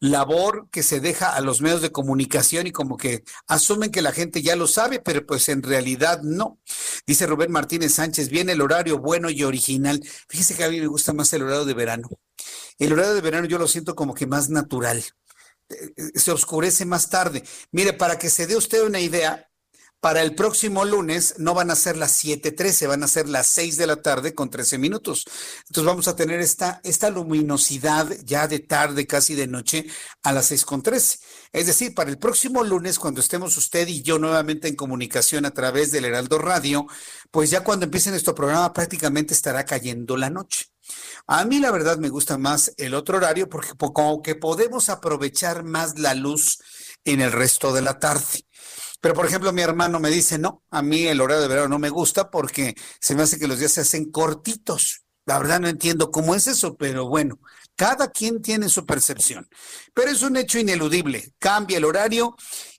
labor que se deja a los medios de comunicación y como que asumen que la gente ya lo sabe, pero pues en realidad no. Dice Rubén Martínez Sánchez, viene el horario bueno y original. Fíjese que a mí me gusta más el horario de verano. El horario de verano yo lo siento como que más natural eh, se oscurece más tarde. Mire, para que se dé usted una idea, para el próximo lunes no van a ser las 7:13, van a ser las 6 de la tarde con 13 minutos. Entonces vamos a tener esta, luminosidad ya de tarde, casi de noche, a las 6 con 13. Es decir, para el próximo lunes, cuando estemos usted y yo nuevamente en comunicación a través del Heraldo Radio, pues ya cuando empiece nuestro programa prácticamente estará cayendo la noche. A mí la verdad me gusta más el otro horario porque como que podemos aprovechar más la luz en el resto de la tarde. Pero, por ejemplo, mi hermano me dice, no, a mí el horario de verano no me gusta porque se me hace que los días se hacen cortitos. La verdad no entiendo cómo es eso, pero bueno, cada quien tiene su percepción. Pero es un hecho ineludible. Cambia el horario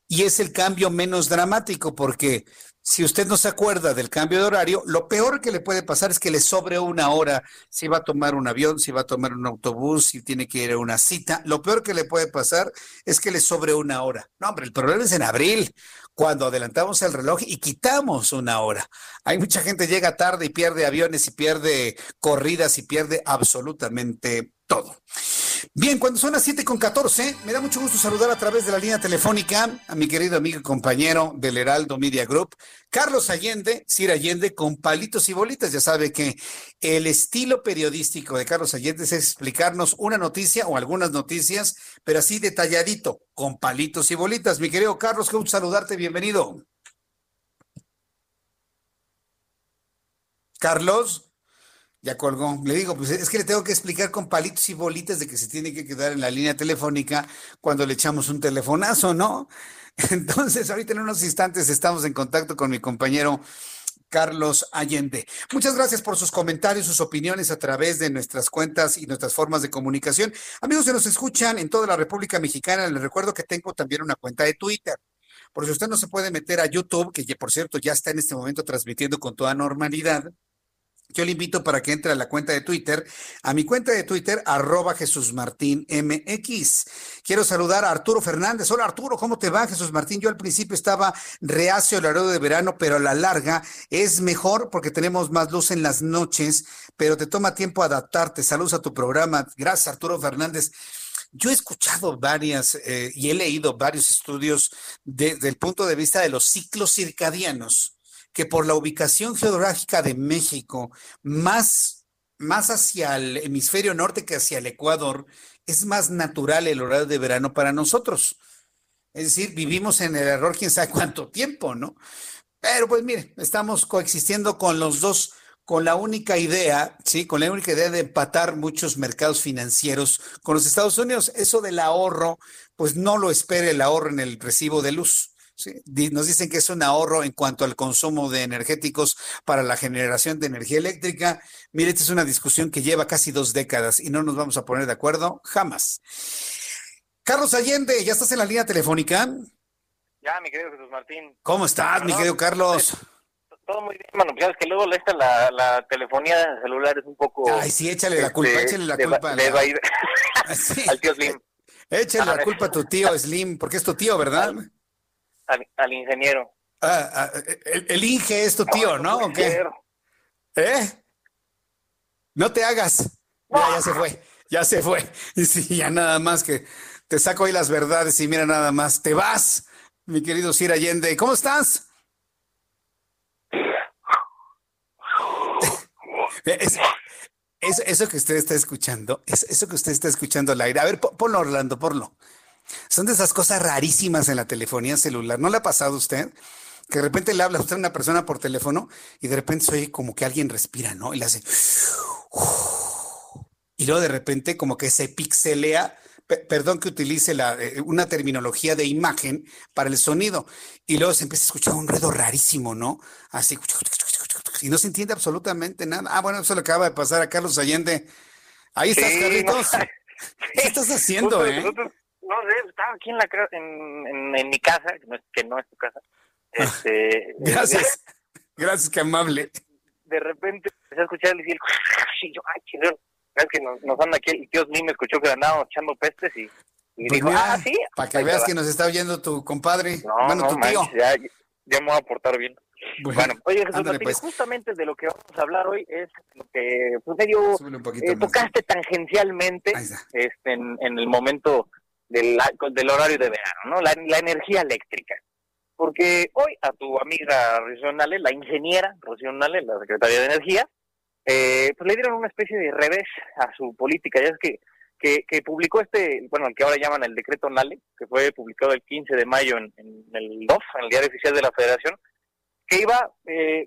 y es el cambio menos dramático porque si usted no se acuerda del cambio de horario, lo peor que le puede pasar es que le sobre una hora si va a tomar un avión, si va a tomar un autobús, si tiene que ir a una cita. Lo peor que le puede pasar es que le sobre una hora. No, hombre, el problema es en abril, cuando adelantamos el reloj y quitamos una hora. Hay mucha gente llega tarde y pierde aviones y pierde corridas y pierde absolutamente todo. Bien, cuando son las 7 con 14, me da mucho gusto saludar a través de la línea telefónica a mi querido amigo y compañero del Heraldo Media Group, Carlos Allende, Sir Allende, con palitos y bolitas. Ya sabe que el estilo periodístico de Carlos Allende es explicarnos una noticia o algunas noticias, pero así detalladito, con palitos y bolitas. Mi querido Carlos, qué gusto saludarte, bienvenido. Carlos. Ya colgó. Le digo, pues es que le tengo que explicar con palitos y bolitas de que se tiene que quedar en la línea telefónica cuando le echamos un telefonazo, ¿no? Entonces, ahorita en unos instantes estamos en contacto con mi compañero Carlos Allende. Muchas gracias por sus comentarios, sus opiniones a través de nuestras cuentas y nuestras formas de comunicación. Amigos que nos escuchan en toda la República Mexicana, les recuerdo que tengo también una cuenta de Twitter. Por si usted no se puede meter a YouTube, que por cierto ya está en este momento transmitiendo con toda normalidad, yo le invito para que entre a la cuenta de Twitter, a mi cuenta de Twitter, arroba Jesús Martín MX. Quiero saludar a Arturo Fernández. Hola Arturo, ¿cómo te va Jesús Martín? Yo al principio estaba reacio al horario de verano, pero a la larga es mejor porque tenemos más luz en las noches, pero te toma tiempo adaptarte. Saludos a tu programa. Gracias Arturo Fernández. Yo he escuchado varias eh, y he leído varios estudios desde el punto de vista de los ciclos circadianos que por la ubicación geográfica de México, más, más hacia el hemisferio norte que hacia el Ecuador, es más natural el horario de verano para nosotros. Es decir, vivimos en el error quién sabe cuánto tiempo, ¿no? Pero pues mire, estamos coexistiendo con los dos, con la única idea, sí, con la única idea de empatar muchos mercados financieros con los Estados Unidos. Eso del ahorro, pues no lo espere el ahorro en el recibo de luz. Nos dicen que es un ahorro en cuanto al consumo de energéticos para la generación de energía eléctrica. Mire, esta es una discusión que lleva casi dos décadas y no nos vamos a poner de acuerdo jamás. Carlos Allende, ¿ya estás en la línea telefónica? Ya, mi querido Jesús Martín. ¿Cómo estás, mi querido Carlos? Todo muy bien, mano. Pues, que luego esta, la, la telefonía celular es un poco... Ay, sí, échale la culpa, este, échale la culpa. Le va a ir al tío Slim. Échale la culpa a tu tío Slim, porque es tu tío, ¿verdad? Al, ingeniero. Ah, ah el, Inge es tu tío, ¿no? ¿O qué? ¿Eh? No te hagas. Ya, ya se fue, ya se fue. Y sí, ya nada más que te saco ahí las verdades y mira nada más, te vas, mi querido Sir Allende. ¿Cómo estás? eso que usted está escuchando, es, eso que usted está escuchando al aire. A ver, ponlo, Orlando, ponlo. Son de esas cosas rarísimas en la telefonía celular. ¿No le ha pasado a usted? Que de repente le habla a usted a una persona por teléfono y de repente se oye como que alguien respira, ¿no? Y le hace. Y luego de repente como que se pixelea perdón que utilice la, eh, una terminología de imagen para el sonido. Y luego se empieza a escuchar un ruido rarísimo, ¿no? Así, y no se entiende absolutamente nada. Ah, bueno, eso le acaba de pasar a Carlos Allende. Ahí estás, Carlitos. ¿Qué estás haciendo, eh? No sé, estaba aquí en, la, en, en, mi casa, que no, es, tu casa. Ah, este, gracias, gracias, qué amable. De repente empecé a escuchar el y yo, ay, chingón es que nos, nos anda aquí, el tío Slim me escuchó que andábamos echando pestes y, y pues dijo, ah, sí. Para que veas que nos está oyendo tu compadre, no, bueno, tu tío. ya, ya me voy a portar bien. Bueno, oye Jesús pues. justamente de lo que vamos a hablar hoy es lo que pues, medio eh, tocaste tangencialmente este, en, en, el momento del, del horario de verano, ¿no? La, la energía eléctrica. Porque hoy a tu amiga Rocío la ingeniera Rocío la secretaria de Energía, eh, pues le dieron una especie de revés a su política. Ya es que, que, publicó este, bueno, el que ahora llaman el decreto NALE, que fue publicado el 15 de mayo en, el DOF, en el Diario Oficial de la Federación, que iba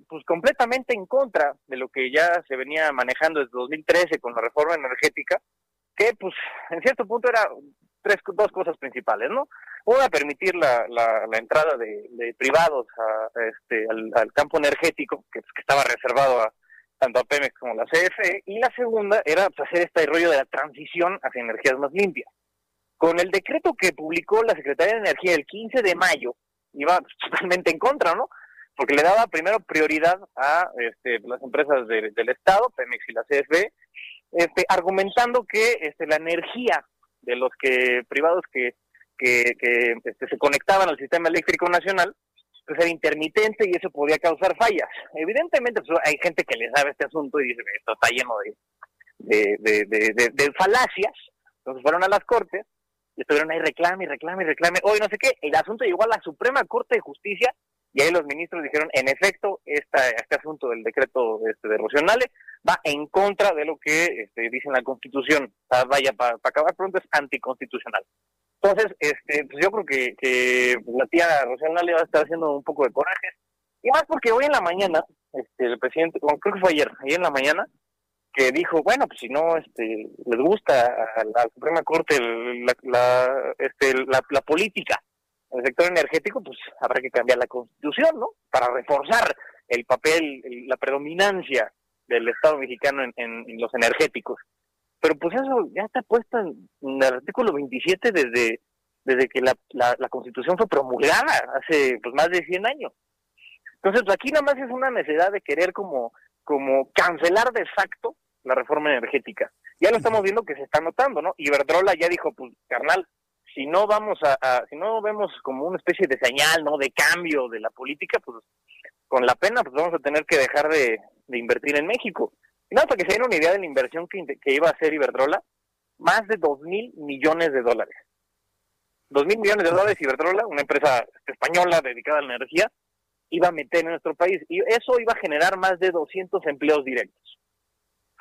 pues completamente en contra de lo que ya se venía manejando desde 2013 con la reforma energética, que pues en cierto punto era tres dos cosas principales, ¿no? Una, permitir la, la, entrada de, privados a, este, al, campo energético, que, estaba reservado a, tanto a Pemex como a la CFE, y la segunda era pues, hacer este rollo de la transición hacia energías más limpias. Con el decreto que publicó la Secretaría de Energía el 15 de mayo, iba totalmente en contra, ¿no? Porque le daba primero prioridad a este, las empresas del Estado, Pemex y la CFE, este, argumentando que este, la energía de los que privados que, que, que este, se conectaban al sistema eléctrico nacional pues era intermitente y eso podía causar fallas. Evidentemente, pues, hay gente que le sabe este asunto y dice, esto está lleno de, de, de, de, falacias. Entonces fueron a las cortes y estuvieron ahí reclame y reclame y reclame. Hoy no sé qué, el asunto llegó a la Suprema Corte de Justicia y ahí los ministros dijeron, en efecto, esta, este asunto del decreto este, de Rocionale va en contra de lo que este, dice la Constitución. vaya, para acabar pronto es anticonstitucional. Entonces, este, pues yo creo que, que la tía Rocío le va a estar haciendo un poco de coraje. Y más porque hoy en la mañana, este, el presidente, creo que fue ayer, ayer en la mañana, que dijo, bueno, pues si no este, les gusta a la Suprema Corte la, este, la política en el sector energético, pues habrá que cambiar la constitución, ¿no? Para reforzar el papel, la predominancia del Estado mexicano en, en los energéticos. Pero pues eso ya está puesto en, el artículo 27 desde, desde que la, la, Constitución fue promulgada hace pues más de 100 años. Entonces pues, aquí nada más es una necesidad de querer como, como cancelar de facto la reforma energética. Ya lo estamos viendo que se está notando, ¿no? Iberdrola ya dijo, pues, carnal, si no vamos a, si no vemos como una especie de señal, ¿no? De cambio de la política, pues, con la pena, pues vamos a tener que dejar de, de invertir en México. Y nada, para que se den una idea de la inversión que, iba a hacer Iberdrola, más de 2 mil millones de dólares. 2 mil millones de dólares Iberdrola, una empresa española dedicada a la energía, iba a meter en nuestro país. Y eso iba a generar más de 200 empleos directos.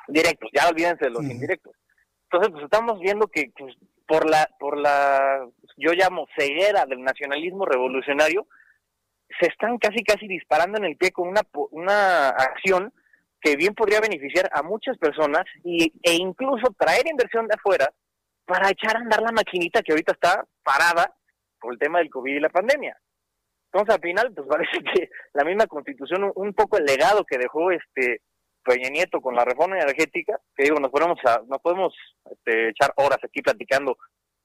Directos, ya olvídense de los indirectos. Entonces, pues estamos viendo que pues, por la, por la, yo llamo ceguera del nacionalismo revolucionario, se están casi casi disparando en el pie con una, una acción que bien podría beneficiar a muchas personas y, e incluso traer inversión de afuera para echar a andar la maquinita que ahorita está parada por el tema del COVID y la pandemia. Entonces, al final, pues parece que la misma constitución, un poco el legado que dejó este Peña Nieto con la reforma energética, que digo, nos podemos, nos podemos este, echar horas aquí platicando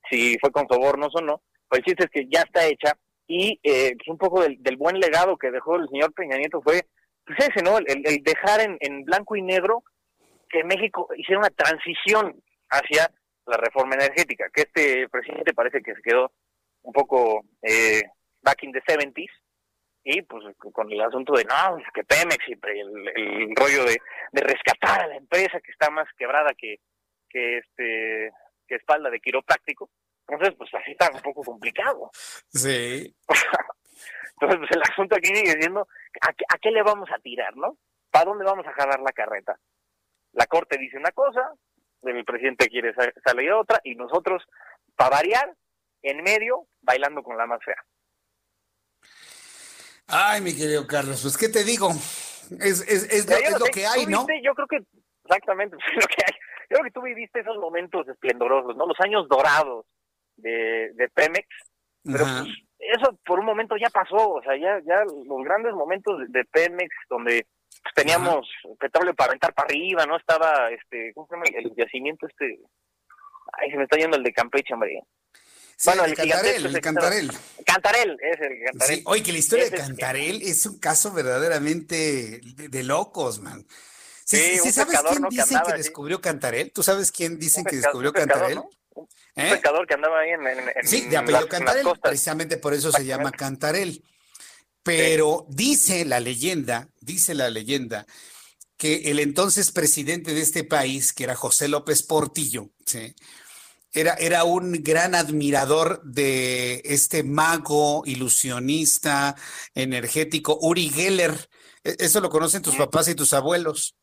si fue con sobornos o no, pues el chiste es que ya está hecha y eh, pues un poco del, del buen legado que dejó el señor Peña Nieto fue pues ese, ¿no? El, dejar en, blanco y negro que México hiciera una transición hacia la reforma energética, que este presidente parece que se quedó un poco eh, back in the 70s, y pues con el asunto de no, que Pemex y el, rollo de, rescatar a la empresa que está más quebrada que, que este que espalda de quiropráctico, Entonces, pues así está un poco complicado. Sí. Entonces, pues el asunto aquí sigue siendo, ¿a qué, ¿a qué le vamos a tirar, no? ¿Para dónde vamos a jalar la carreta? La Corte dice una cosa, el presidente quiere sa- salir otra, y nosotros, para variar, en medio, bailando con la más fea. Ay, mi querido Carlos, pues ¿qué te digo? Es, es, es, lo, es no lo que hay, ¿no? viste, Yo creo que, exactamente, es lo que hay. Yo creo que tú viviste esos momentos esplendorosos, ¿no? Los años dorados de, de Pemex, pero pues, eso por un momento ya pasó, o sea, ya, ya los grandes momentos de, de Pemex, donde pues, teníamos petróleo para aventar para arriba, ¿no? Estaba, este, ¿cómo se llama? El yacimiento este, ay, se me está yendo el de Campeche, hombre. Sí, bueno, el Cantarel, el Cantarel. Cantarel, es el Cantarel. Sí, oye, que la historia de Cantarel es un caso verdaderamente de, de locos, man. Sí, Sí, ¿sabes quién ¿no? que dicen andaba que descubrió Cantarel? ¿Tú sabes quién dicen que descubrió Cantarel? ¿no? Un ¿Eh? pescador que andaba ahí en, en- en Sí, de apellido las- en las Cantarel, precisamente por eso se llama Cantarel. Pero dice la leyenda, dice la leyenda, que el entonces presidente de este país, que era José López Portillo, ¿sí? Era, era un gran admirador de este mago, ilusionista, energético, Uri Geller. E- Eso lo conocen tus papás y tus abuelos.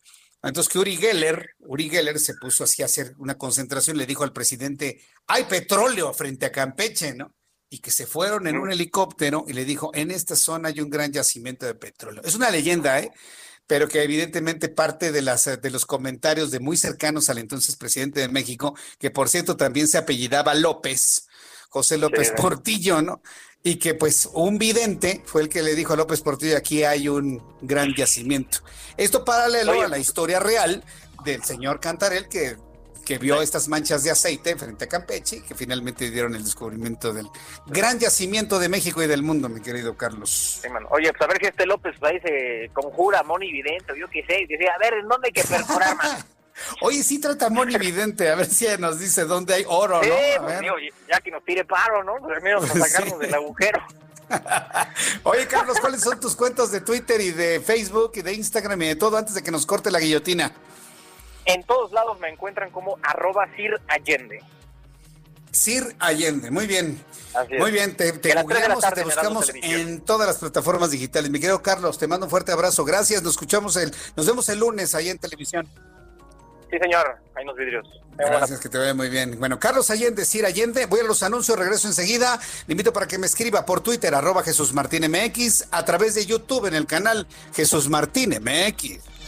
Entonces que Uri Geller, Uri Geller se puso así a hacer una concentración, le dijo al presidente, hay petróleo frente a Campeche, ¿no? Y que se fueron en un helicóptero y le dijo, en esta zona hay un gran yacimiento de petróleo. Es una leyenda, ¿eh? Pero que evidentemente parte de, las, eh, de los comentarios de muy cercanos al entonces presidente de México, que por cierto también se apellidaba López, José López Sí. Portillo, ¿no? Y que pues un vidente fue el que le dijo a López Portillo, aquí hay un gran yacimiento. Esto paralelo Oye, a la historia real del señor Cantarel que, que vio estas manchas de aceite frente a Campeche y que finalmente dieron el descubrimiento del gran yacimiento de México y del mundo, mi querido Carlos. Sí, mano. Oye, pues a ver si este López ahí se conjura, Moni Vidente, o yo qué sé, y decía, a ver, ¿en dónde hay que perforar, mano? Oye, sí trata Moni Vidente, a ver si nos dice dónde hay oro, sí, ¿no? A pues, ver. digo, ya que nos tire paro, ¿no? Pues menos a sacarnos Sí. del agujero. Oye, Carlos, ¿cuáles son tus cuentos de Twitter y de Facebook y de Instagram y de todo antes de que nos corte la guillotina? En todos lados me encuentran como arroba Sir Allende. Sir Allende, muy bien. Así es. Muy bien, te, te y te buscamos en todas las plataformas digitales. Mi querido Carlos, te mando un fuerte abrazo. Gracias, nos escuchamos el, nos vemos el lunes ahí en televisión. Sí, señor, ahí nos vidrios. Gracias, que te vaya muy bien. Bueno, Carlos Allende, Sir Allende, voy a los anuncios, regreso enseguida. Le invito para que me escriba por Twitter, arroba Jesús Martín MX, a través de YouTube en el canal Jesús Martín MX.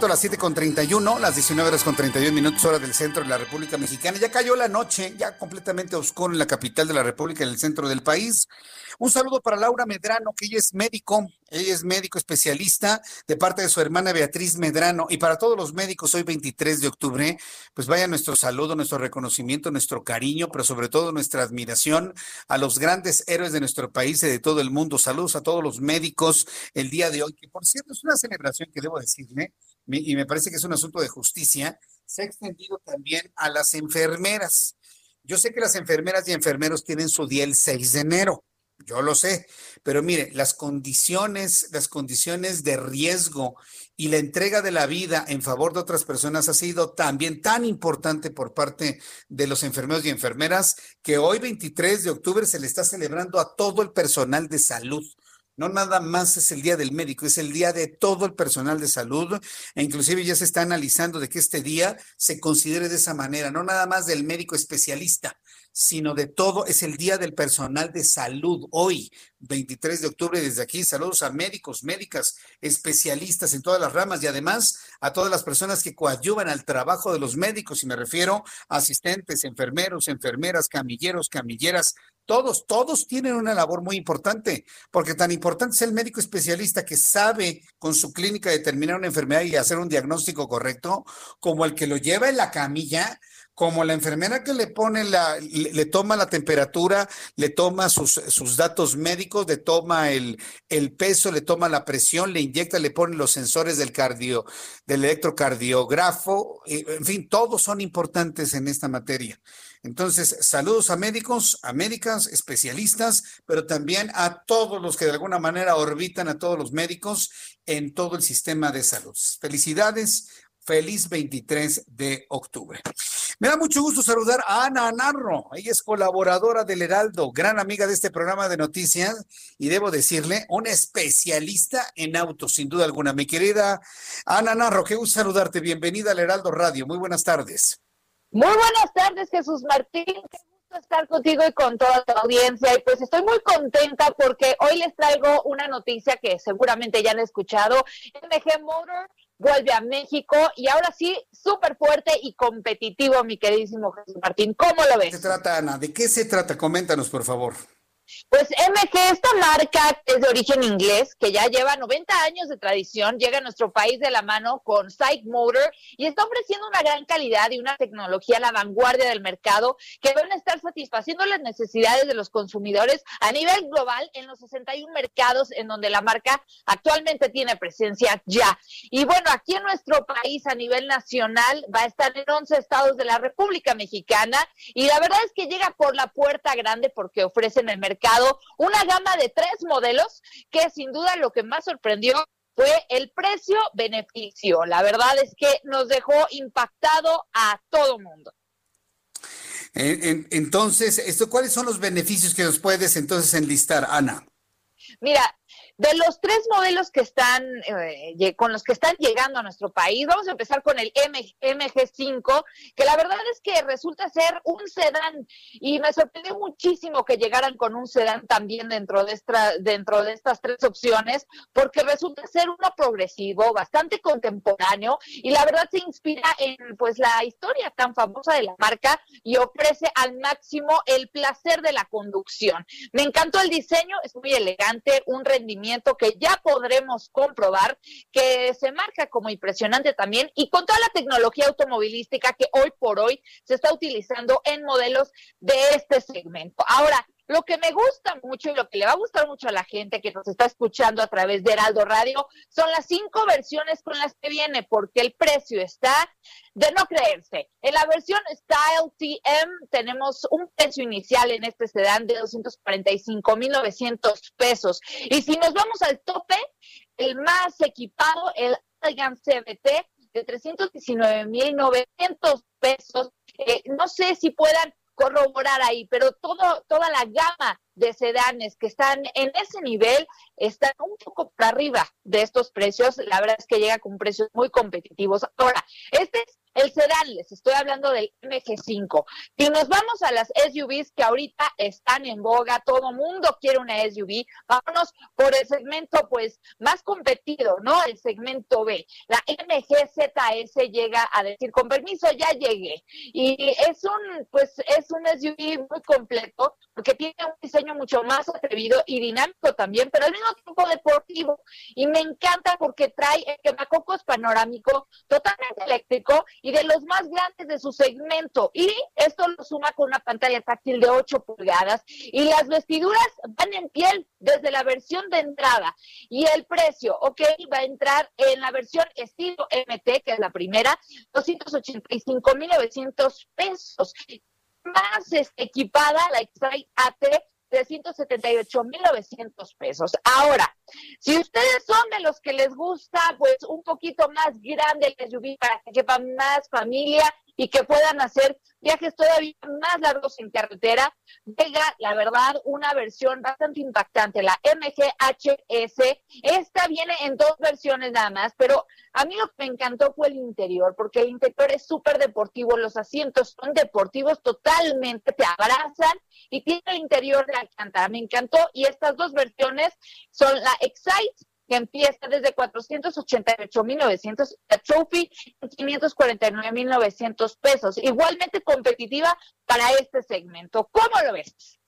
Momento las 7 con 31, las 19 horas con 31 minutos hora del centro de la República Mexicana. Ya cayó la noche, ya completamente oscuro en la capital de la República, en el centro del país. Un saludo para Laura Medrano, que ella es médico, ella es médico especialista de parte de su hermana Beatriz Medrano. Y para todos los médicos, hoy 23 de octubre, pues vaya nuestro saludo, nuestro reconocimiento, nuestro cariño, pero sobre todo nuestra admiración a los grandes héroes de nuestro país y de todo el mundo. Saludos a todos los médicos el día de hoy, que por cierto es una celebración que debo decirle, y me parece que es un asunto de justicia, se ha extendido también a las enfermeras. Yo sé que las enfermeras y enfermeros tienen su día el 6 de enero, yo lo sé, pero mire, las condiciones, las condiciones de riesgo y la entrega de la vida en favor de otras personas ha sido también tan importante por parte de los enfermeros y enfermeras que hoy 23 de octubre se le está celebrando a todo el personal de salud. No nada más es el día del médico, es el día de todo el personal de salud e inclusive ya se está analizando de que este día se considere de esa manera, no nada más del médico especialista, sino de todo, es el Día del Personal de Salud. Hoy, 23 de octubre, desde aquí, saludos a médicos, médicas, especialistas en todas las ramas y además a todas las personas que coadyuvan al trabajo de los médicos, y me refiero a asistentes, enfermeros, enfermeras, camilleros, camilleras, todos, todos tienen una labor muy importante, porque tan importante es el médico especialista que sabe con su clínica determinar una enfermedad y hacer un diagnóstico correcto, como el que lo lleva en la camilla como la enfermera que le pone la, le, toma la temperatura, le toma sus, sus datos médicos, le toma el, el, peso, le toma la presión, le inyecta, le pone los sensores del cardio, del electrocardiógrafo, en fin, todos son importantes en esta materia. Entonces, saludos a médicos, a médicas, especialistas, pero también a todos los que de alguna manera orbitan a todos los médicos en todo el sistema de salud. Felicidades, Feliz 23 de octubre. Me da mucho gusto saludar a Ana Narro. Ella es colaboradora del Heraldo, gran amiga de este programa de noticias y debo decirle, una especialista en autos, sin duda alguna. Mi querida Ana Narro, qué gusto saludarte. Bienvenida al Heraldo Radio. Muy buenas tardes. Muy buenas tardes, Jesús Martín. Qué gusto estar contigo y con toda tu audiencia. Y pues estoy muy contenta porque hoy les traigo una noticia que seguramente ya han escuchado. MG Motor vuelve a México y ahora sí, súper fuerte y competitivo, mi queridísimo Jesús Martín. ¿Cómo lo ves? ¿De qué se trata, Ana? ¿De qué se trata? Coméntanos, por favor. Pues MG, esta marca es de origen inglés, que ya lleva 90 años de tradición, llega a nuestro país de la mano con Psych Motor y está ofreciendo una gran calidad y una tecnología a la vanguardia del mercado que van a estar satisfaciendo las necesidades de los consumidores a nivel global en los 61 mercados en donde la marca actualmente tiene presencia ya. Y bueno, aquí en nuestro país a nivel nacional va a estar en 11 estados de la República Mexicana y la verdad es que llega por la puerta grande porque ofrecen el mercado una gama de tres modelos que sin duda lo que más sorprendió fue el precio-beneficio. La verdad es que nos dejó impactado a todo mundo. Entonces, esto, ¿cuáles son los beneficios que nos puedes entonces enlistar, Ana? Mira, de los tres modelos que están, eh, con los que están llegando a nuestro país, vamos a empezar con el MG5, que la verdad es que resulta ser un sedán y me sorprendió muchísimo que llegaran con un sedán también dentro de, dentro de estas tres opciones, porque resulta ser uno progresivo, bastante contemporáneo y la verdad se inspira en pues la historia tan famosa de la marca y ofrece al máximo el placer de la conducción. Me encantó el diseño, es muy elegante, un rendimiento que ya podremos comprobar que se marca como impresionante también y con toda la tecnología automovilística que hoy por hoy se está utilizando en modelos de este segmento. Ahora, lo que me gusta mucho y lo que le va a gustar mucho a la gente que nos está escuchando a través de Heraldo Radio son las cinco versiones con las que viene, porque el precio está de no creerse. En la versión Style TM tenemos un precio inicial en este sedán de 245.900 pesos. Y si nos vamos al tope, el más equipado, el Elegant CBT, de 319.900 pesos. Eh, no sé si puedan corroborar ahí, pero todo, toda la gama de sedanes que están en ese nivel están un poco por arriba de estos precios. La verdad es que llega con precios muy competitivos. Ahora, este es el sedán, les estoy hablando del MG5. Si nos vamos a las SUVs que ahorita están en boga, todo mundo quiere una SUV, vámonos por el segmento pues más competido, ¿no? El segmento B. La MGZS llega a decir, con permiso, ya llegué. Y es un, pues es un SUV muy completo, porque tiene un diseño mucho más atrevido y dinámico también, pero al mismo tiempo deportivo. Y me encanta porque trae el quemacocos panorámico totalmente eléctrico y de los más grandes de su segmento. Y esto lo suma con una pantalla táctil de 8 pulgadas y las vestiduras van en piel desde la versión de entrada. Y el precio, ok, va a entrar en la versión estilo MT, que es la primera, 285.900 pesos. Más este, equipada la X-Trail AT 378.900 pesos. Ahora, si ustedes son de los que les gusta, pues un poquito más grande el SUV para que quepa más familia y que puedan hacer viajes todavía más largos en carretera, llega, la verdad, una versión bastante impactante, la MGHS. Esta viene en dos versiones nada más, pero a mí lo que me encantó fue el interior, porque el interior es súper deportivo, los asientos son deportivos totalmente, te abrazan y tiene el interior de Alcántara. Me encantó y estas dos versiones son la Excite que empieza desde 488.900, la Trophy en 549.900 pesos. Igualmente competitiva para este segmento. ¿Cómo lo ves?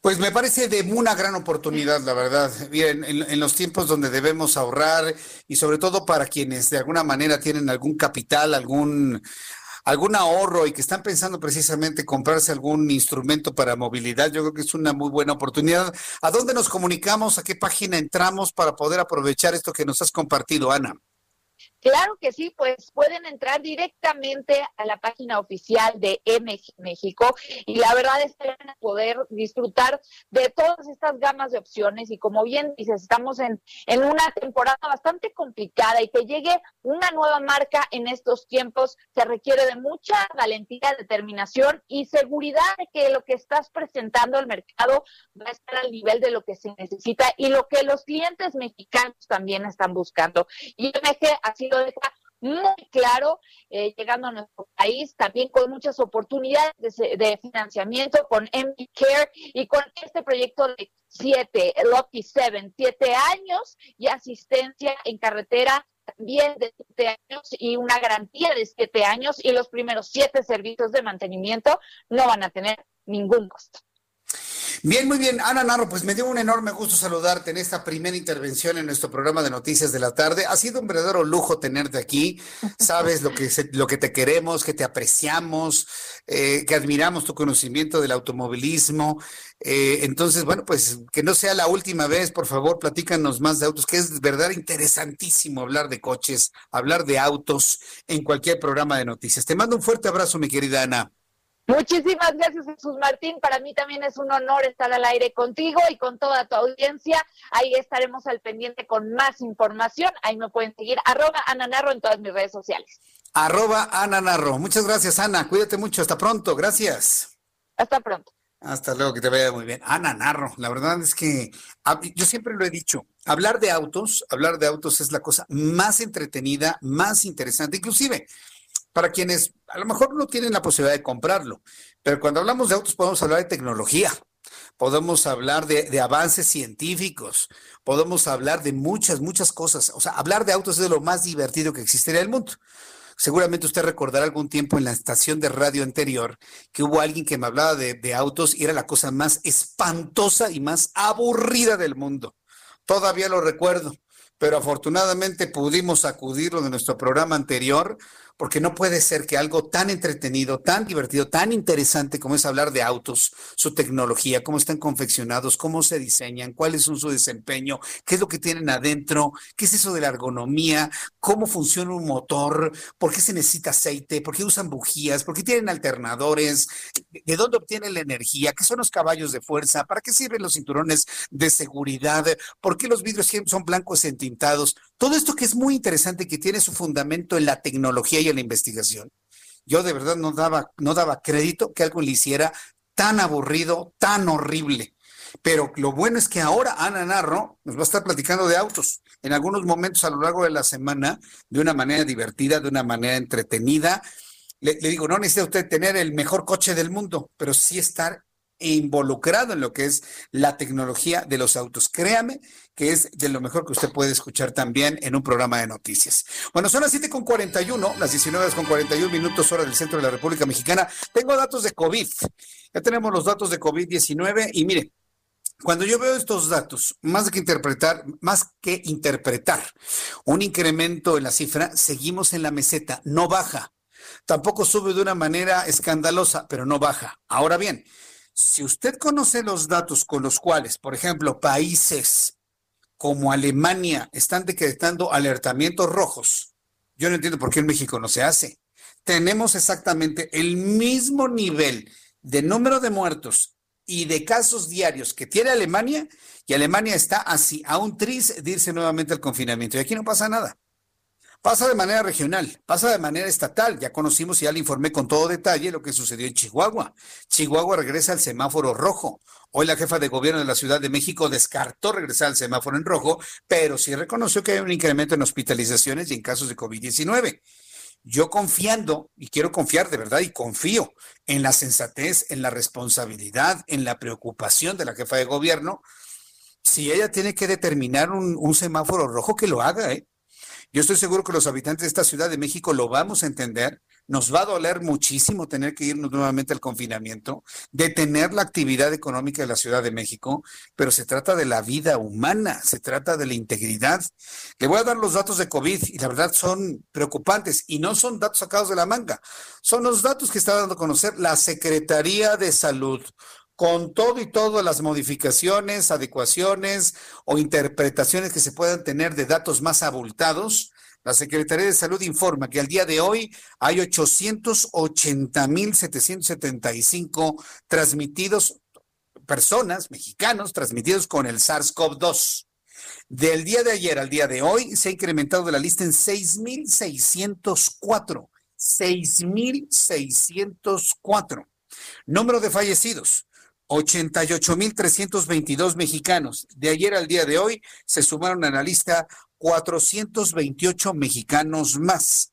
Pues me parece de una gran oportunidad, la verdad. Bien, en, en, los tiempos donde debemos ahorrar y sobre todo para quienes de alguna manera tienen algún capital, algún algún ahorro y que están pensando precisamente comprarse algún instrumento para movilidad, yo creo que es una muy buena oportunidad. ¿A dónde nos comunicamos? ¿A qué página entramos para poder aprovechar esto que nos has compartido, Ana? Claro que sí, pues pueden entrar directamente a la página oficial de México y la verdad es que van a poder disfrutar de todas estas gamas de opciones y como bien dices, estamos en, en una temporada bastante complicada y que llegue una nueva marca en estos tiempos se requiere de mucha valentía, determinación y seguridad de que lo que estás presentando al mercado va a estar al nivel de lo que se necesita y lo que los clientes mexicanos también están buscando. Y MG así lo deja muy claro, eh, llegando a nuestro país, también con muchas oportunidades de, de financiamiento con MD Care y con este proyecto de siete, Lucky Seven, siete años y asistencia en carretera también de siete años y una garantía de siete años y los primeros siete servicios de mantenimiento no van a tener ningún costo. Bien, muy bien. Ana Narro, pues me dio un enorme gusto saludarte en esta primera intervención en nuestro programa de noticias de la tarde. Ha sido un verdadero lujo tenerte aquí. Sabes lo que, lo que te queremos, que te apreciamos, eh, que admiramos tu conocimiento del automovilismo. Eh, entonces, bueno, pues que no sea la última vez, por favor, platícanos más de autos, que es verdad interesantísimo hablar de coches, hablar de autos en cualquier programa de noticias. Te mando un fuerte abrazo, mi querida Ana. Muchísimas gracias, Jesús Martín. Para mí también es un honor estar al aire contigo y con toda tu audiencia. Ahí estaremos al pendiente con más información. Ahí me pueden seguir, arroba Ana Narro en todas mis redes sociales. Arroba Ana Narro. Muchas gracias, Ana. Cuídate mucho. Hasta pronto. Gracias. Hasta pronto. Hasta luego, que te vaya muy bien. Ana Narro, la verdad es que yo siempre lo he dicho, hablar de autos, hablar de autos es la cosa más entretenida, más interesante, inclusive para quienes a lo mejor no tienen la posibilidad de comprarlo, pero cuando hablamos de autos podemos hablar de tecnología, podemos hablar de, avances científicos, podemos hablar de muchas, muchas cosas. O sea, hablar de autos es de lo más divertido que existiría en el mundo. Seguramente usted recordará algún tiempo en la estación de radio anterior que hubo alguien que me hablaba de, autos y era la cosa más espantosa y más aburrida del mundo. Todavía lo recuerdo, pero afortunadamente pudimos acudirlo de nuestro programa anterior porque no puede ser que algo tan entretenido, tan divertido, tan interesante como es hablar de autos, su tecnología, cómo están confeccionados, cómo se diseñan, cuál es su desempeño, qué es lo que tienen adentro, qué es eso de la ergonomía, cómo funciona un motor, por qué se necesita aceite, por qué usan bujías, por qué tienen alternadores, de dónde obtienen la energía, qué son los caballos de fuerza, para qué sirven los cinturones de seguridad, por qué los vidrios son blancos entintados. Todo esto que es muy interesante, que tiene su fundamento en la tecnología y la investigación. Yo de verdad no daba, no daba crédito que algo le hiciera tan aburrido, tan horrible. Pero lo bueno es que ahora Ana Narro nos va a estar platicando de autos en algunos momentos a lo largo de la semana, de una manera divertida, de una manera entretenida. Le, le digo, no necesita usted tener el mejor coche del mundo, pero sí estar involucrado en lo que es la tecnología de los autos. Créame que es de lo mejor que usted puede escuchar también en un programa de noticias. Bueno, son las 7 con 41, las 19 con 41 minutos hora del centro de la República Mexicana. Tengo datos de COVID. Ya tenemos los datos de COVID-19 y mire, cuando yo veo estos datos, más que interpretar, más que interpretar un incremento en la cifra, seguimos en la meseta, no baja. Tampoco sube de una manera escandalosa, pero no baja. Ahora bien, si usted conoce los datos con los cuales, por ejemplo, países como Alemania están decretando alertamientos rojos, yo no entiendo por qué en México no se hace. Tenemos exactamente el mismo nivel de número de muertos y de casos diarios que tiene Alemania, y Alemania está así, a un tris de irse nuevamente al confinamiento. Y aquí no pasa nada. Pasa de manera regional, pasa de manera estatal. Ya conocimos y ya le informé con todo detalle lo que sucedió en Chihuahua. Chihuahua regresa al semáforo rojo. Hoy la jefa de gobierno de la Ciudad de México descartó regresar al semáforo en rojo, pero sí reconoció que hay un incremento en hospitalizaciones y en casos de COVID-19. Yo confiando, y quiero confiar de verdad, y confío en la sensatez, en la responsabilidad, en la preocupación de la jefa de gobierno, si ella tiene que determinar un, un semáforo rojo, que lo haga, ¿eh? Yo estoy seguro que los habitantes de esta Ciudad de México lo vamos a entender. Nos va a doler muchísimo tener que irnos nuevamente al confinamiento, detener la actividad económica de la Ciudad de México, pero se trata de la vida humana, se trata de la integridad. Le voy a dar los datos de COVID y la verdad son preocupantes y no son datos sacados de la manga, son los datos que está dando a conocer la Secretaría de Salud con todo y todas las modificaciones, adecuaciones o interpretaciones que se puedan tener de datos más abultados, la Secretaría de Salud informa que al día de hoy hay 880.775 transmitidos, personas, mexicanos, transmitidos con el SARS-CoV-2. Del día de ayer al día de hoy se ha incrementado de la lista en 6.604. 6.604. Número de fallecidos, 88.322 mexicanos. De ayer al día de hoy se sumaron a la lista 428 mexicanos más.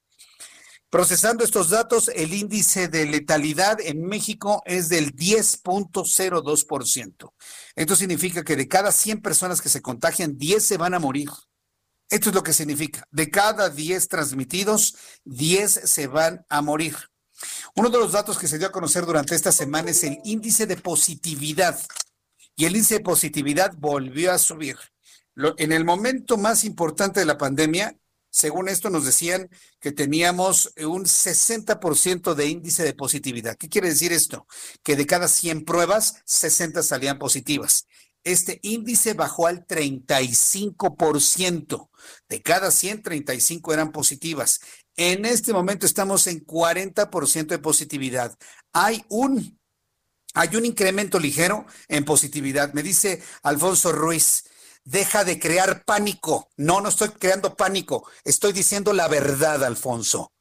Procesando estos datos, el índice de letalidad en México es del 10.02%. Esto significa que de cada 100 personas que se contagian, 10 se van a morir. Esto es lo que significa. De cada 10 transmitidos, 10 se van a morir. Uno de los datos que se dio a conocer durante esta semana es el índice de positividad. Y el índice de positividad volvió a subir. en el momento más importante de la pandemia, según esto nos decían que teníamos un 60% de índice de positividad. ¿Qué quiere decir esto? Que de cada 100 pruebas, 60 salían positivas. Este índice bajó al 35%. De cada 100, 35 eran positivas. En este momento estamos en 40% de positividad. Hay un, hay un incremento ligero en positividad. Me dice Alfonso Ruiz, deja de crear pánico. No, no estoy creando pánico. Estoy diciendo la verdad, Alfonso.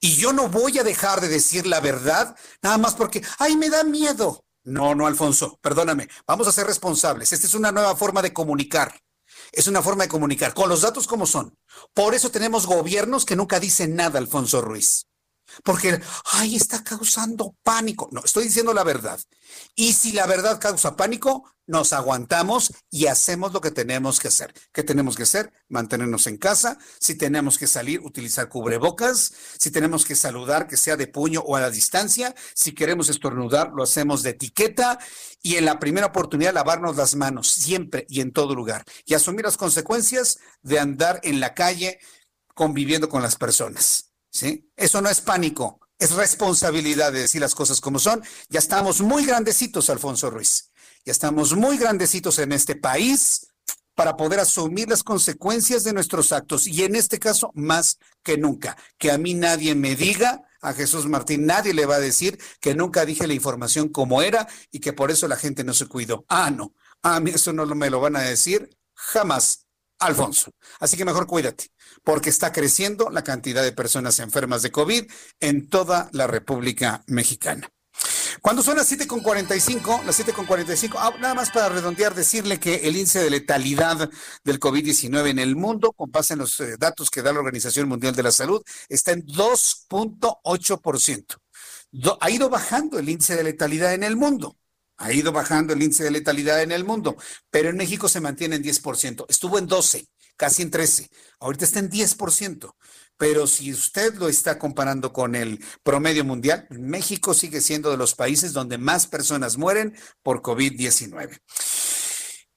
Y yo no voy a dejar de decir la verdad nada más porque, ay, me da miedo. No, no, Alfonso, perdóname. Vamos a ser responsables. Esta es una nueva forma de comunicar es una forma de comunicar, con los datos como son. Por eso tenemos gobiernos que nunca dicen nada, Alfonso Ruiz. Porque, ay, está causando pánico. No, estoy diciendo la verdad. Y si la verdad causa pánico, nos aguantamos y hacemos lo que tenemos que hacer. ¿Qué tenemos que hacer? Mantenernos en casa. Si tenemos que salir, utilizar cubrebocas. Si tenemos que saludar, que sea de puño o a la distancia. Si queremos estornudar, lo hacemos de etiqueta. Y en la primera oportunidad, lavarnos las manos, siempre y en todo lugar. Y asumir las consecuencias de andar en la calle conviviendo con las personas. ¿Sí? Eso no es pánico, es responsabilidad de decir las cosas como son. Ya estamos muy grandecitos, Alfonso Ruiz. Ya estamos muy grandecitos en este país para poder asumir las consecuencias de nuestros actos y en este caso más que nunca. Que a mí nadie me diga, a Jesús Martín nadie le va a decir que nunca dije la información como era y que por eso la gente no se cuidó. Ah, no, a mí eso no me lo van a decir jamás, Alfonso. Así que mejor cuídate porque está creciendo la cantidad de personas enfermas de COVID en toda la República Mexicana. Cuando son las 7.45, las 7.45, ah, nada más para redondear, decirle que el índice de letalidad del COVID-19 en el mundo, con base en los eh, datos que da la Organización Mundial de la Salud, está en 2.8%. ha ido bajando el índice de letalidad en el mundo. Ha ido bajando el índice de letalidad en el mundo, pero en México se mantiene en 10%. Estuvo en 12 casi en 13. Ahorita está en 10%. Pero si usted lo está comparando con el promedio mundial, México sigue siendo de los países donde más personas mueren por COVID-19.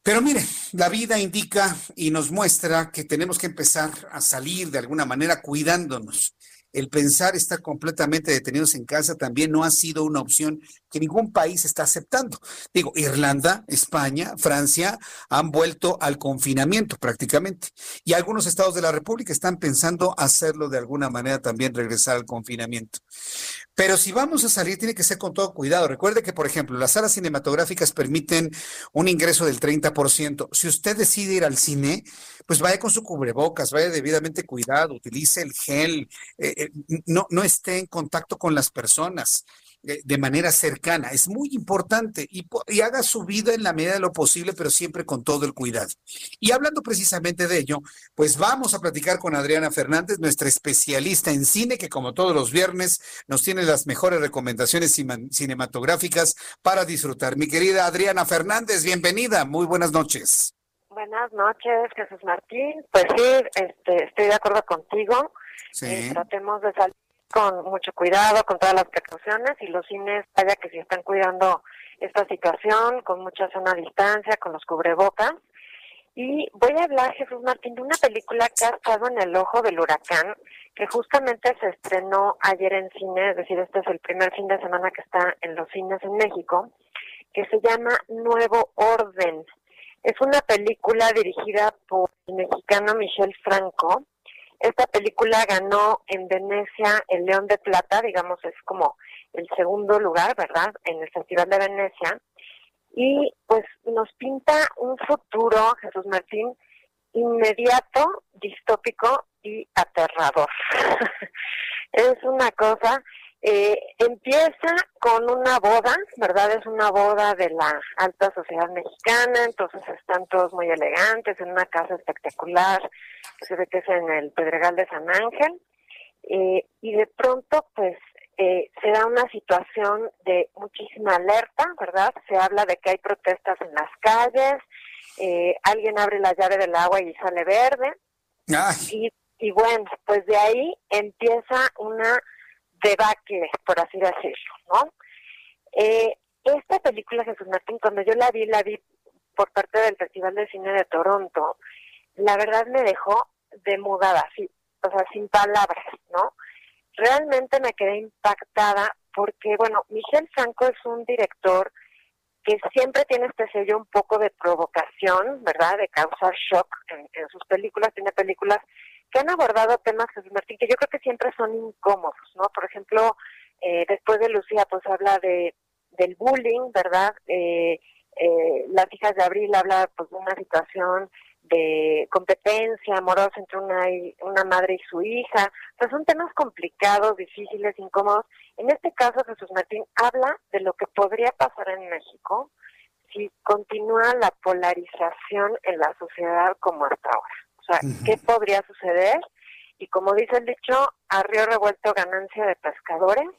Pero mire, la vida indica y nos muestra que tenemos que empezar a salir de alguna manera cuidándonos. El pensar estar completamente detenidos en casa también no ha sido una opción que ningún país está aceptando. Digo, Irlanda, España, Francia han vuelto al confinamiento prácticamente. Y algunos estados de la República están pensando hacerlo de alguna manera también, regresar al confinamiento. Pero si vamos a salir, tiene que ser con todo cuidado. Recuerde que, por ejemplo, las salas cinematográficas permiten un ingreso del 30%. Si usted decide ir al cine, pues vaya con su cubrebocas, vaya debidamente cuidado, utilice el gel, eh, eh, no, no esté en contacto con las personas de manera cercana. Es muy importante y, y, haga su vida en la medida de lo posible, pero siempre con todo el cuidado. Y hablando precisamente de ello, pues vamos a platicar con Adriana Fernández, nuestra especialista en cine, que como todos los viernes nos tiene las mejores recomendaciones cinematográficas para disfrutar. Mi querida Adriana Fernández, bienvenida. Muy buenas noches. Buenas noches, Jesús Martín. Pues sí, este, estoy de acuerdo contigo. Sí. Eh, tratemos de salir con mucho cuidado, con todas las precauciones y los cines, vaya que si están cuidando esta situación, con mucha zona distancia, con los cubrebocas. Y voy a hablar, Jesús Martín, de una película que ha estado en el ojo del huracán, que justamente se estrenó ayer en cine, es decir, este es el primer fin de semana que está en los cines en México, que se llama Nuevo Orden. Es una película dirigida por el mexicano Michel Franco, esta película ganó en Venecia el León de Plata, digamos, es como el segundo lugar, ¿verdad?, en el Festival de Venecia. Y pues nos pinta un futuro, Jesús Martín, inmediato, distópico y aterrador. es una cosa eh, empieza con una boda, ¿verdad? Es una boda de la alta sociedad mexicana, entonces están todos muy elegantes en una casa espectacular, se ve que es en el Pedregal de San Ángel, eh, y de pronto, pues, eh, se da una situación de muchísima alerta, ¿verdad? Se habla de que hay protestas en las calles, eh, alguien abre la llave del agua y sale verde, y, y bueno, pues de ahí empieza una debacle, por así decirlo, ¿no? Eh, esta película, Jesús Martín, cuando yo la vi, la vi por parte del Festival de Cine de Toronto, la verdad me dejó demudada, así, o sea, sin palabras, ¿no? Realmente me quedé impactada porque, bueno, Michel Franco es un director que siempre tiene este sello un poco de provocación, ¿verdad? De causar shock en sus películas. Tiene películas que han abordado temas, Jesús Martín, que yo creo que siempre son incómodos, ¿no? Por ejemplo, eh, después de Lucía, pues habla de del bullying, ¿verdad? Eh, eh, las hijas de Abril habla pues de una situación de competencia amorosa entre una, una madre y su hija. O sea, son temas complicados, difíciles, incómodos. En este caso, Jesús Martín habla de lo que podría pasar en México si continúa la polarización en la sociedad como hasta ahora. ¿Qué podría suceder? Y como dice el dicho, a río revuelto ganancia de pescadores,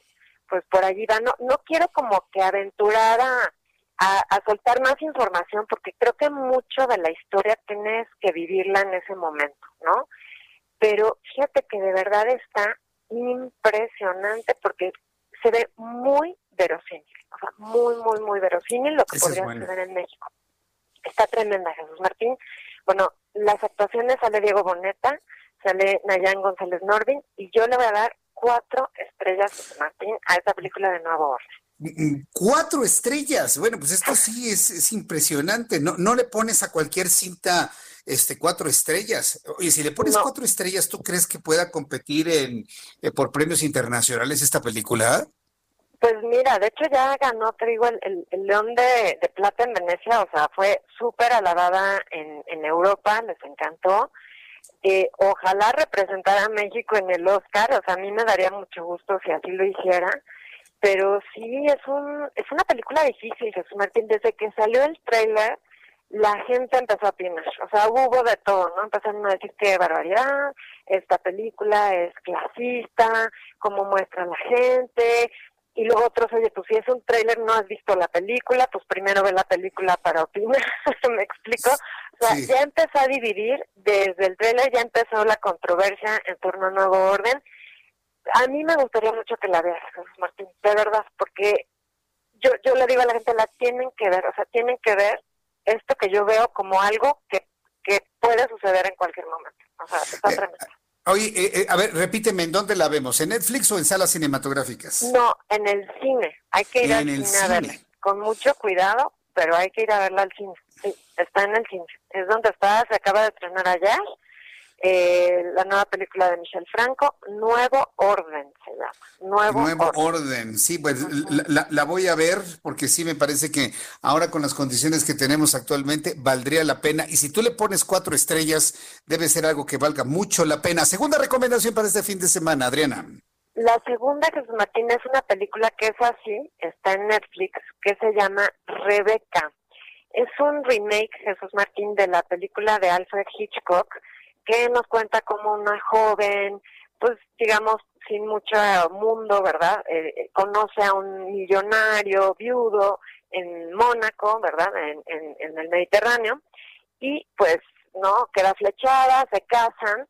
pues por allí va. No, no quiero como que aventurar a, a, soltar más información porque creo que mucho de la historia tienes que vivirla en ese momento, ¿no? Pero fíjate que de verdad está impresionante porque se ve muy verosímil, o sea, muy, muy, muy verosímil lo que podría suceder en México. Está tremenda, Jesús Martín. Bueno, las actuaciones sale Diego Boneta, sale Nayan González Norbin y yo le voy a dar cuatro estrellas, Martín, a esta película de Nuevo Orden. Cuatro estrellas. Bueno, pues esto sí es, impresionante. No, no le pones a cualquier cinta este cuatro estrellas. Y si le pones cuatro estrellas, ¿tú crees que pueda competir en eh, por premios internacionales esta película? Pues mira, de hecho ya ganó, te digo, el, León de, Plata en Venecia, o sea, fue súper alabada en, en Europa, les encantó. Eh, ojalá representara a México en el Oscar, o sea, a mí me daría mucho gusto si así lo hiciera, pero sí, es, un, es una película difícil, Jesús Martín, desde que salió el tráiler, la gente empezó a opinar, o sea, hubo de todo, ¿no? Empezaron a decir que barbaridad, esta película es clasista, cómo muestra la gente, y luego otros, oye, pues si es un tráiler, no has visto la película, pues primero ve la película para opinar, ¿me explico? O sea, ya empezó a dividir, desde el tráiler ya empezó la controversia en torno a Nuevo Orden. A mí me gustaría mucho que la veas, Martín, de verdad, porque yo, yo le digo a la gente, la tienen que ver, o sea, tienen que ver esto que yo veo como algo que, que puede suceder en cualquier momento. O sea, está eh, tremendo. Oye, eh, eh, a ver, repíteme, ¿en dónde la vemos? ¿En Netflix o en salas cinematográficas? No, en el cine. Hay que ir al cine, a verla. Con mucho cuidado, pero hay que ir a verla al cine. Sí, está en el cine. Es donde está, se acaba de estrenar ayer eh, la nueva película de Michel Franco, Nuevo Orden se llama. Nuevo, orden. sí, pues la, voy a ver porque sí me parece que ahora con las condiciones que tenemos actualmente valdría la pena. Y si tú le pones cuatro estrellas, debe ser algo que valga mucho la pena. Segunda recomendación para este fin de semana, Adriana. La segunda, Jesús Martín, es una película que es así, está en Netflix, que se llama Rebeca. Es un remake, Jesús Martín, de la película de Alfred Hitchcock, que nos cuenta como una joven, pues digamos, sin mucho mundo, ¿verdad? Eh, eh, conoce a un millonario viudo en Mónaco, ¿verdad? En, en, el Mediterráneo, y pues, ¿no? Queda flechada, se casan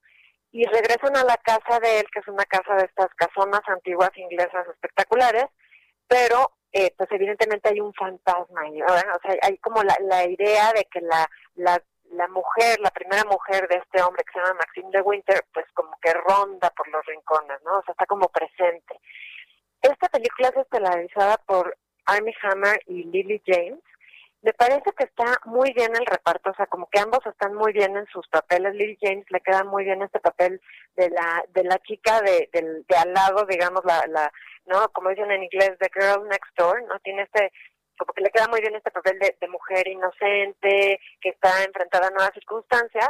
y regresan a la casa de él, que es una casa de estas casonas antiguas inglesas espectaculares, pero eh, pues evidentemente hay un fantasma ahí, O sea, hay como la, la idea de que la, la la mujer, la primera mujer de este hombre que se llama Maxine de Winter, pues como que ronda por los rincones, ¿no? O sea, está como presente. Esta película es estelarizada por Armie Hammer y Lily James. Me parece que está muy bien el reparto, o sea, como que ambos están muy bien en sus papeles. Lily James le queda muy bien este papel de la de la chica de, de, de al lado, digamos, la, la, ¿no? Como dicen en inglés, the girl next door, ¿no? Tiene este como que le queda muy bien este papel de, mujer inocente, que está enfrentada a nuevas circunstancias.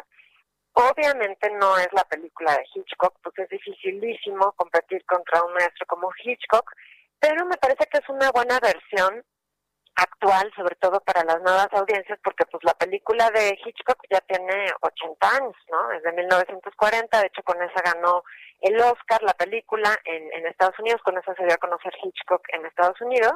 Obviamente no es la película de Hitchcock, porque es dificilísimo competir contra un maestro como Hitchcock, pero me parece que es una buena versión actual, sobre todo para las nuevas audiencias, porque pues la película de Hitchcock ya tiene 80 años, ¿no? Es de 1940, de hecho con esa ganó el Oscar, la película, en, en Estados Unidos, con esa se dio a conocer Hitchcock en Estados Unidos,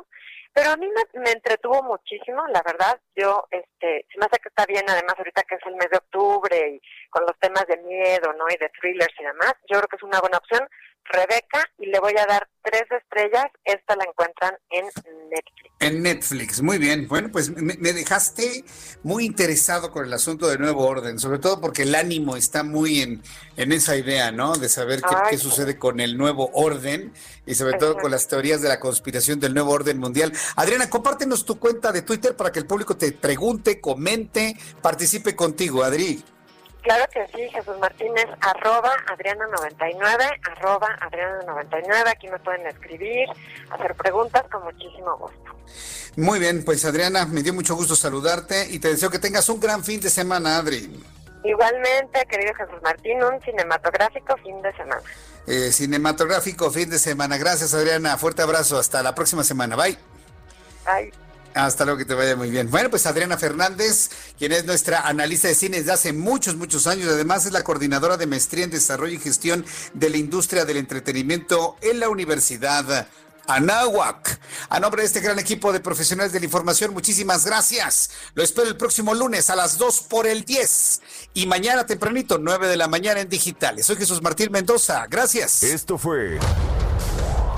pero a mí me, entretuvo muchísimo, la verdad. Yo, este, se me hace que está bien, además, ahorita que es el mes de octubre y con los temas de miedo, ¿no? Y de thrillers y demás. Yo creo que es una buena opción. Rebeca, y le voy a dar tres estrellas. Esta la encuentran en Netflix. En Netflix, muy bien. Bueno, pues me, dejaste muy interesado con el asunto de Nuevo Orden, sobre todo porque el ánimo está muy en, en esa idea, ¿no? De saber qué, qué sucede con el Nuevo Orden y sobre todo con las teorías de la conspiración del Nuevo Orden Mundial. Adriana, compártenos tu cuenta de Twitter para que el público te pregunte, comente, participe contigo, Adri. Claro que sí, Jesús Martínez, arroba Adriana99, arroba Adriana99, aquí me pueden escribir, hacer preguntas con muchísimo gusto. Muy bien, pues Adriana, me dio mucho gusto saludarte y te deseo que tengas un gran fin de semana, Adri. Igualmente, querido Jesús Martín, un cinematográfico fin de semana. Eh, cinematográfico fin de semana. Gracias, Adriana. Fuerte abrazo. Hasta la próxima semana. Bye. Bye. Hasta luego, que te vaya muy bien. Bueno, pues Adriana Fernández, quien es nuestra analista de cine desde hace muchos, muchos años, además es la coordinadora de maestría en desarrollo y gestión de la industria del entretenimiento en la Universidad Anáhuac. A nombre de este gran equipo de profesionales de la información, muchísimas gracias. Lo espero el próximo lunes a las 2 por el 10 y mañana tempranito, 9 de la mañana en digitales. Soy Jesús Martín Mendoza. Gracias. Esto fue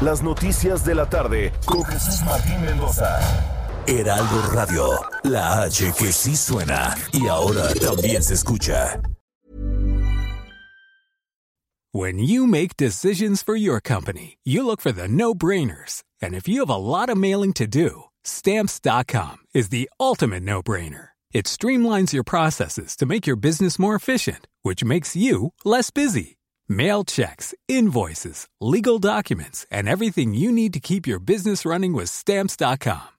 Las Noticias de la Tarde con Jesús Martín Mendoza. Heraldo Radio, la H que sí suena y ahora también se escucha. When you make decisions for your company, you look for the no-brainers. And if you have a lot of mailing to do, stamps.com is the ultimate no-brainer. It streamlines your processes to make your business more efficient, which makes you less busy. Mail checks, invoices, legal documents, and everything you need to keep your business running with stamps.com.